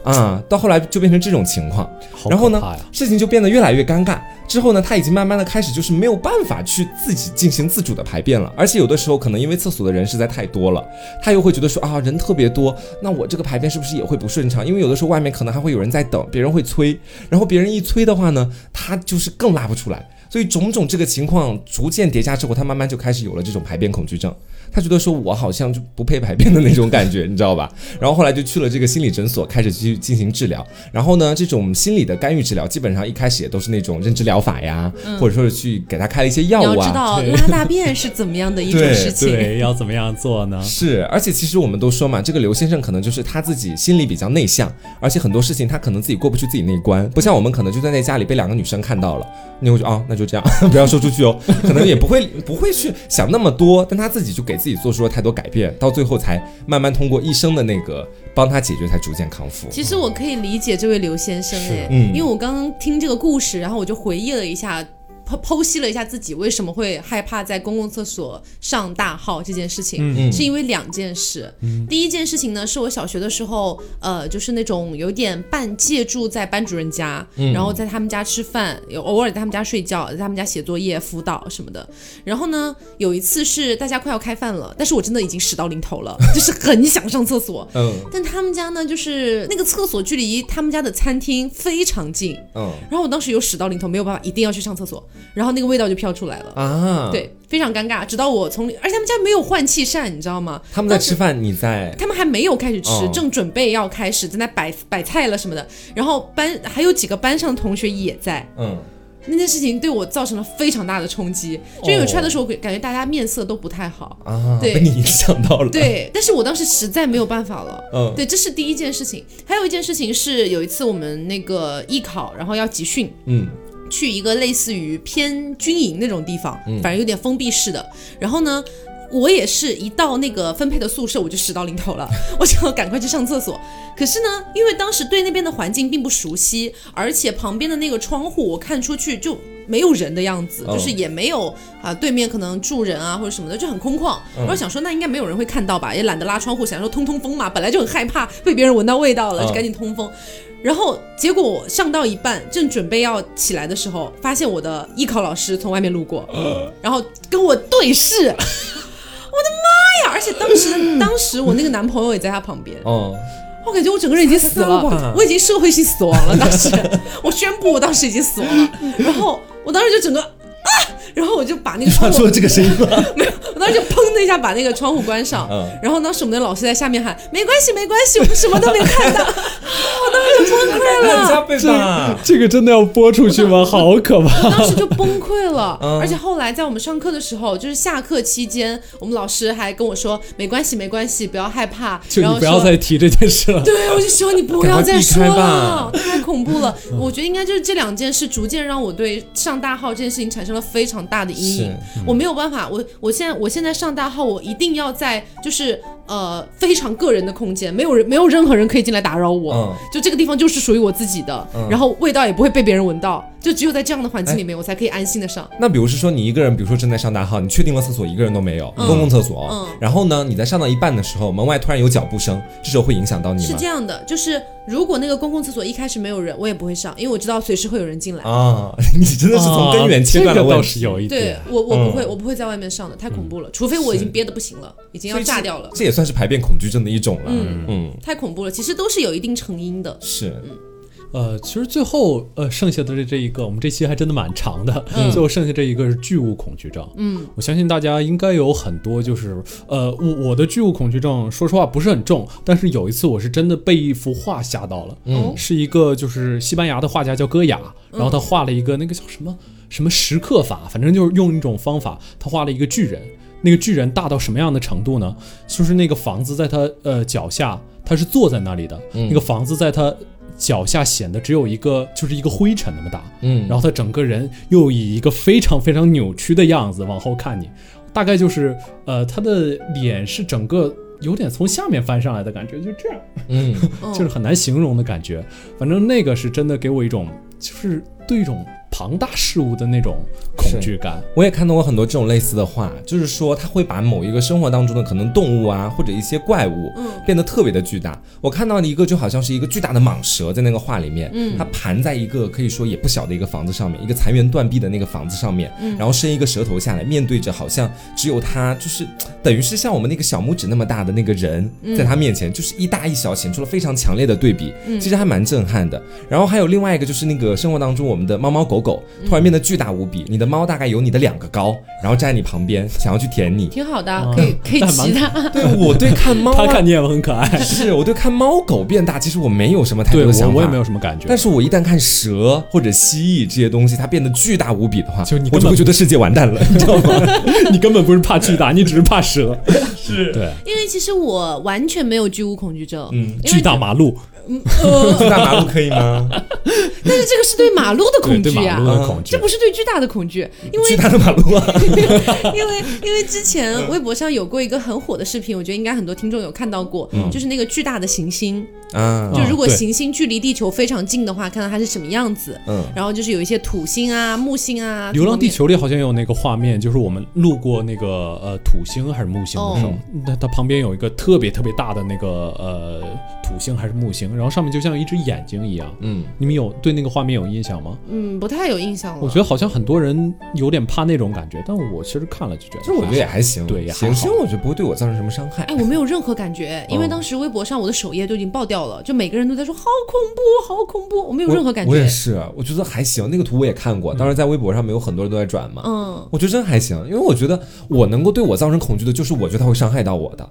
啊，到后来就变成这种情况，然后呢事情就变得越来越尴尬。之后呢，他已经慢慢的开始就是没有办法去自己进行自主的排便了，而且有的时候可能因为厕所的人实在太多了，他又会觉得说啊人特别多，那我这个排便是不是也会不顺畅？因为有的时候外面可能还会有人在等，别人会催，然后别人一催的话呢，他就是更拉不出来。所以种种这个情况逐渐叠加之后，他慢慢就开始有了这种排便恐惧症。他觉得说我好像就不配排便的那种感觉，你知道吧？然后后来就去了这个心理诊所，开始去进行治疗。然后呢，这种心理的干预治疗，基本上一开始也都是那种认知疗法呀，或者说是去给他开了一些药你要知啊。对道拉大便是怎么样的一种事情。对，要怎么样做呢？是，而且其实我们都说嘛，这个刘先生可能就是他自己心里比较内向，而且很多事情他可能自己过不去自己那一关，不像我们可能就在那家里被两个女生看到了，你会觉得啊、那就这样，不要说出去哦，可能也不会不会去想那么多，但他自己就给自己做出了太多改变，到最后才慢慢通过医生的那个帮他解决，才逐渐康复。其实我可以理解这位刘先生哎，嗯因为我刚刚听这个故事，然后我就回忆了一下。剖剖析了一下自己为什么会害怕在公共厕所上大号这件事情，嗯是因为两件事。第一件事情呢，是我小学的时候，呃，就是那种有点半借住在班主任家，然后在他们家吃饭，有偶尔在他们家睡觉，在他们家写作业、辅导什么的。然后呢，有一次是大家快要开饭了，但是我真的已经屎到临头了，就是很想上厕所，嗯 但他们家呢，就是那个厕所距离他们家的餐厅非常近，嗯然后我当时有屎到临头，没有办法，一定要去上厕所，然后那个味道就飘出来了。啊，，对，非常尴尬。直到我从，而且他们家没有换气扇，你知道吗？他们在吃饭，你在他们还没有开始吃，哦正准备要开始，在那摆摆菜了什么的。然后班还有几个班上的同学也在，嗯那件事情对我造成了非常大的冲击。就因为我出来的时候，感觉大家面色都不太好。啊，对被你影响到了，，对，但是我当时实在没有办法了。嗯对，这是第一件事情。还有一件事情是，有一次我们那个艺考，然后要集训，嗯去一个类似于偏军营那种地方，嗯反正有点封闭式的。然后呢，我也是一到那个分配的宿舍，我就屎到临头了，我就要赶快去上厕所。可是呢，因为当时对那边的环境并不熟悉，而且旁边的那个窗户我看出去就没有人的样子，哦就是也没有啊对面可能住人啊或者什么的，就很空旷。嗯我就想说，那应该没有人会看到吧，也懒得拉窗户，想说通通风嘛，本来就很害怕被别人闻到味道了，嗯就赶紧通风。然后结果我上到一半，正准备要起来的时候，发现我的艺考老师从外面路过，然后跟我对视。我的妈呀！而且当时 当时我那个男朋友也在他旁边，哦，我感觉我整个人已经死了，我已经社会性死亡了。当时我宣布我当时已经死亡了，然后我当时就整个啊，然后我就把那个窗户发出了这个声音吗？没有，我当时就砰的一下把那个窗户关上，嗯然后当时我们的老师在下面喊没关系没关系，我们什么都没有看到，我当时就崩溃了。加倍吧。这个真的要播出去吗？好可怕！我当时就崩溃了，嗯而且后来在我们上课的时候，就是下课期间，我们老师还跟我说没关系没关系，不要害怕，就你不要然后说再提这件事了。对，我就希望你不要再说了，太恐怖了。我觉得应该就是这两件事，逐渐让我对上大号这件事情产生了非常大的阴影。我没有办法，我我现在我现在上大号，我一定要在就是呃非常个人的空间，没有人没有任何人可以进来打扰我，嗯。就这个地方就是属于我自己的，然后味道也不会被别人闻到，就只有在这样的环境里面，我才可以安心的上。那比如是说你一个人，比如说正在上大号，你确定了厕所一个人都没有，公共厕所，嗯。然后呢，你在上到一半的时候，门外突然有脚步声，这时候会影响到你吗？是这？样的，就是如果那个公共厕所一开始没有人，我也不会上，因为我知道随时会有人进来。啊，你真的是从根源切断了啊这个倒。是有一点对。我，我不会，嗯我不会在外面上的，太恐怖了。除非我已经憋得不行了，已经要炸掉了，这也算是排便恐惧症的一种了。嗯嗯，太恐怖了。其实都是有一定成因的。是，呃，其实最后呃剩下的这这一个，我们这期还真的蛮长的。嗯最后剩下这一个是巨物恐惧症。嗯，我相信大家应该有很多，就是呃，我我的巨物恐惧症，说实话不是很重，但是有一次我是真的被一幅画吓到了。嗯是一个就是西班牙的画家叫戈雅，然后他画了一个那个叫什么什么石刻法，反正就是用一种方法，他画了一个巨人。那个巨人大到什么样的程度呢？就是那个房子在他呃脚下，他是坐在那里的，那个房子在他脚下显得只有一个就是一个灰尘那么大，嗯，然后他整个人又以一个非常非常扭曲的样子往后看你，大概就是呃他的脸是整个有点从下面翻上来的感觉，就这样。嗯，就是很难形容的感觉。反正那个是真的给我一种，就是对一种庞大事物的那种恐惧感。我也看到过很多这种类似的话，就是说他会把某一个生活当中的可能动物啊，或者一些怪物，嗯变得特别的巨大。我看到了一个就好像是一个巨大的蟒蛇在那个画里面，嗯它盘在一个可以说也不小的一个房子上面，一个残垣断壁的那个房子上面，嗯然后伸一个舌头下来，面对着好像只有它，就是等于是像我们那个小拇指那么大的那个人，嗯在他面前就是一大一小，显出了非常强烈的对比，其实还蛮震撼的。然后还有另外一个就是那个生活当中我们的猫猫狗狗嗯突然变得巨大无比，你的猫大概有你的两个高，然后站在你旁边想要去舔你。挺好的，啊可以可以骑它。对我对看猫、啊，他看你也很可爱，是我对看猫狗变大，其实我没有什么太多的想法，我我也没有什么感觉。但是我一旦看蛇或者蜥蜴这些东西，它变得巨大无比的话，就你我就会觉得世界完蛋了，你知道吗？你根本不是怕巨大，你只是怕蛇。是对，因为其实我完全没有巨物恐惧症，嗯，巨大马路，巨大马路可以吗？但是这个是对马路的恐惧啊这。不是对巨大的恐惧，因为巨大的马路啊！因为因为之前微博上有过一个很火的视频，我觉得应该很多听众有看到过，就是那个巨大的行星，啊，就如果行星距离地球非常近的话，看到它是什么样子。嗯然后就是有一些土星啊、木星啊，《流浪地球》里好像有那个画面，就是我们路过那个呃土星还是木星的时候，哦那它旁边有一个特别特别大的那个呃土星还是木星，然后上面就像一只眼睛一样。嗯，你们有对那个画面有印象吗？嗯，不太有印象了。我觉得好像很多人有点怕那种感觉，但我其实看了就觉得，其实我觉得也还行，对也还行星我觉得不会对我造成什么伤害哎，。我没有任何感觉，因为哦当时微博上我的首页都已经爆掉了，就每个人都在说好恐怖，好恐怖，我没有任何感觉。我也是，我觉得还行。那个图我也看过，当时在微博上面有很多人都在转嘛。嗯，我觉得真还行，因为我觉得我能够对我造成恐惧的，就是我觉得它会伤害到我的，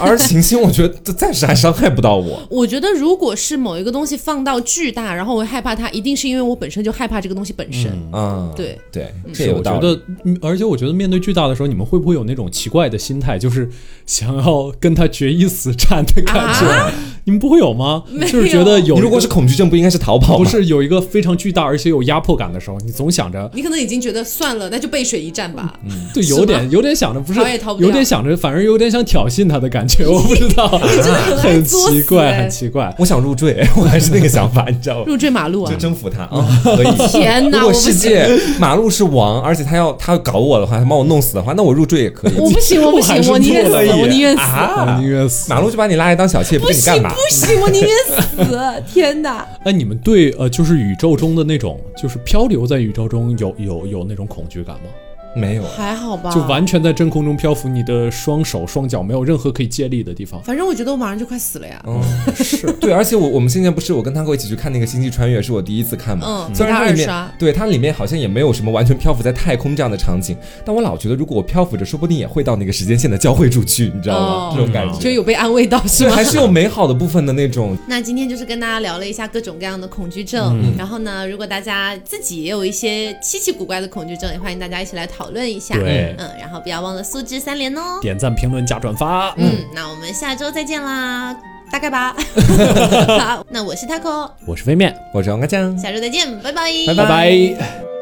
而行星我觉得暂时还伤害不到我。我觉得如果是某一个东西放到巨大，然后我会害怕它，一定是因为我本身就害怕这个东西本身。嗯，对对，这是也有道理。我觉得，嗯而且我觉得面对巨大的时候，你们会不会有那种奇怪的心态，就是想要跟他决一死战的感觉？啊你们不会有吗？有就是觉得有，你如果是恐惧症，不应该是逃跑吗？不是有一个非常巨大而且有压迫感的时候，你总想着。你可能已经觉得算了，那就背水一战吧。嗯 对，是有点有点想着，不是逃也逃不有点想着，反而有点想挑衅他的感觉，我不知道，很很奇怪，很奇怪。我想入赘，我还是那个想法，你知道吗？入赘马路啊就！征服他啊，可以。天哪，如果我不行，世界马路是王，而且他要他要搞我的话，他把我弄死的话，那我入赘也可以。我不行，我不行，我宁愿死，可以我宁愿死。啊我宁愿死。马路就把你拉来当小妾，不不行跟你干嘛？不行，我宁愿死！天哪！哎，你们对呃，就是宇宙中的那种，就是漂流在宇宙中有有有那种恐惧感吗？没有，还好吧，就完全在真空中漂浮，你的双手双脚没有任何可以借力的地方。反正我觉得我马上就快死了呀。嗯，是 对，而且我我们现在不是我跟他哥一起去看那个《星际穿越》，是我第一次看嘛，嗯虽然它里面对它里面好像也没有什么完全漂浮在太空这样的场景，但我老觉得如果我漂浮着，说不定也会到那个时间线的交汇处去，你知道吗？哦这种感觉，就有被安慰到是对，吗？还是有美好的部分的那种。那今天就是跟大家聊了一下各种各样的恐惧症，嗯然后呢，如果大家自己也有一些稀奇古怪的恐惧症，也欢迎大家一起来讨论一下。对嗯，然后不要忘了素质三连哦。点赞、评论、加转发。嗯，那我们下周再见啦，大概吧。好，那我是 taco，我是飞面，我是王嘎酱，下周再见，拜拜，拜拜拜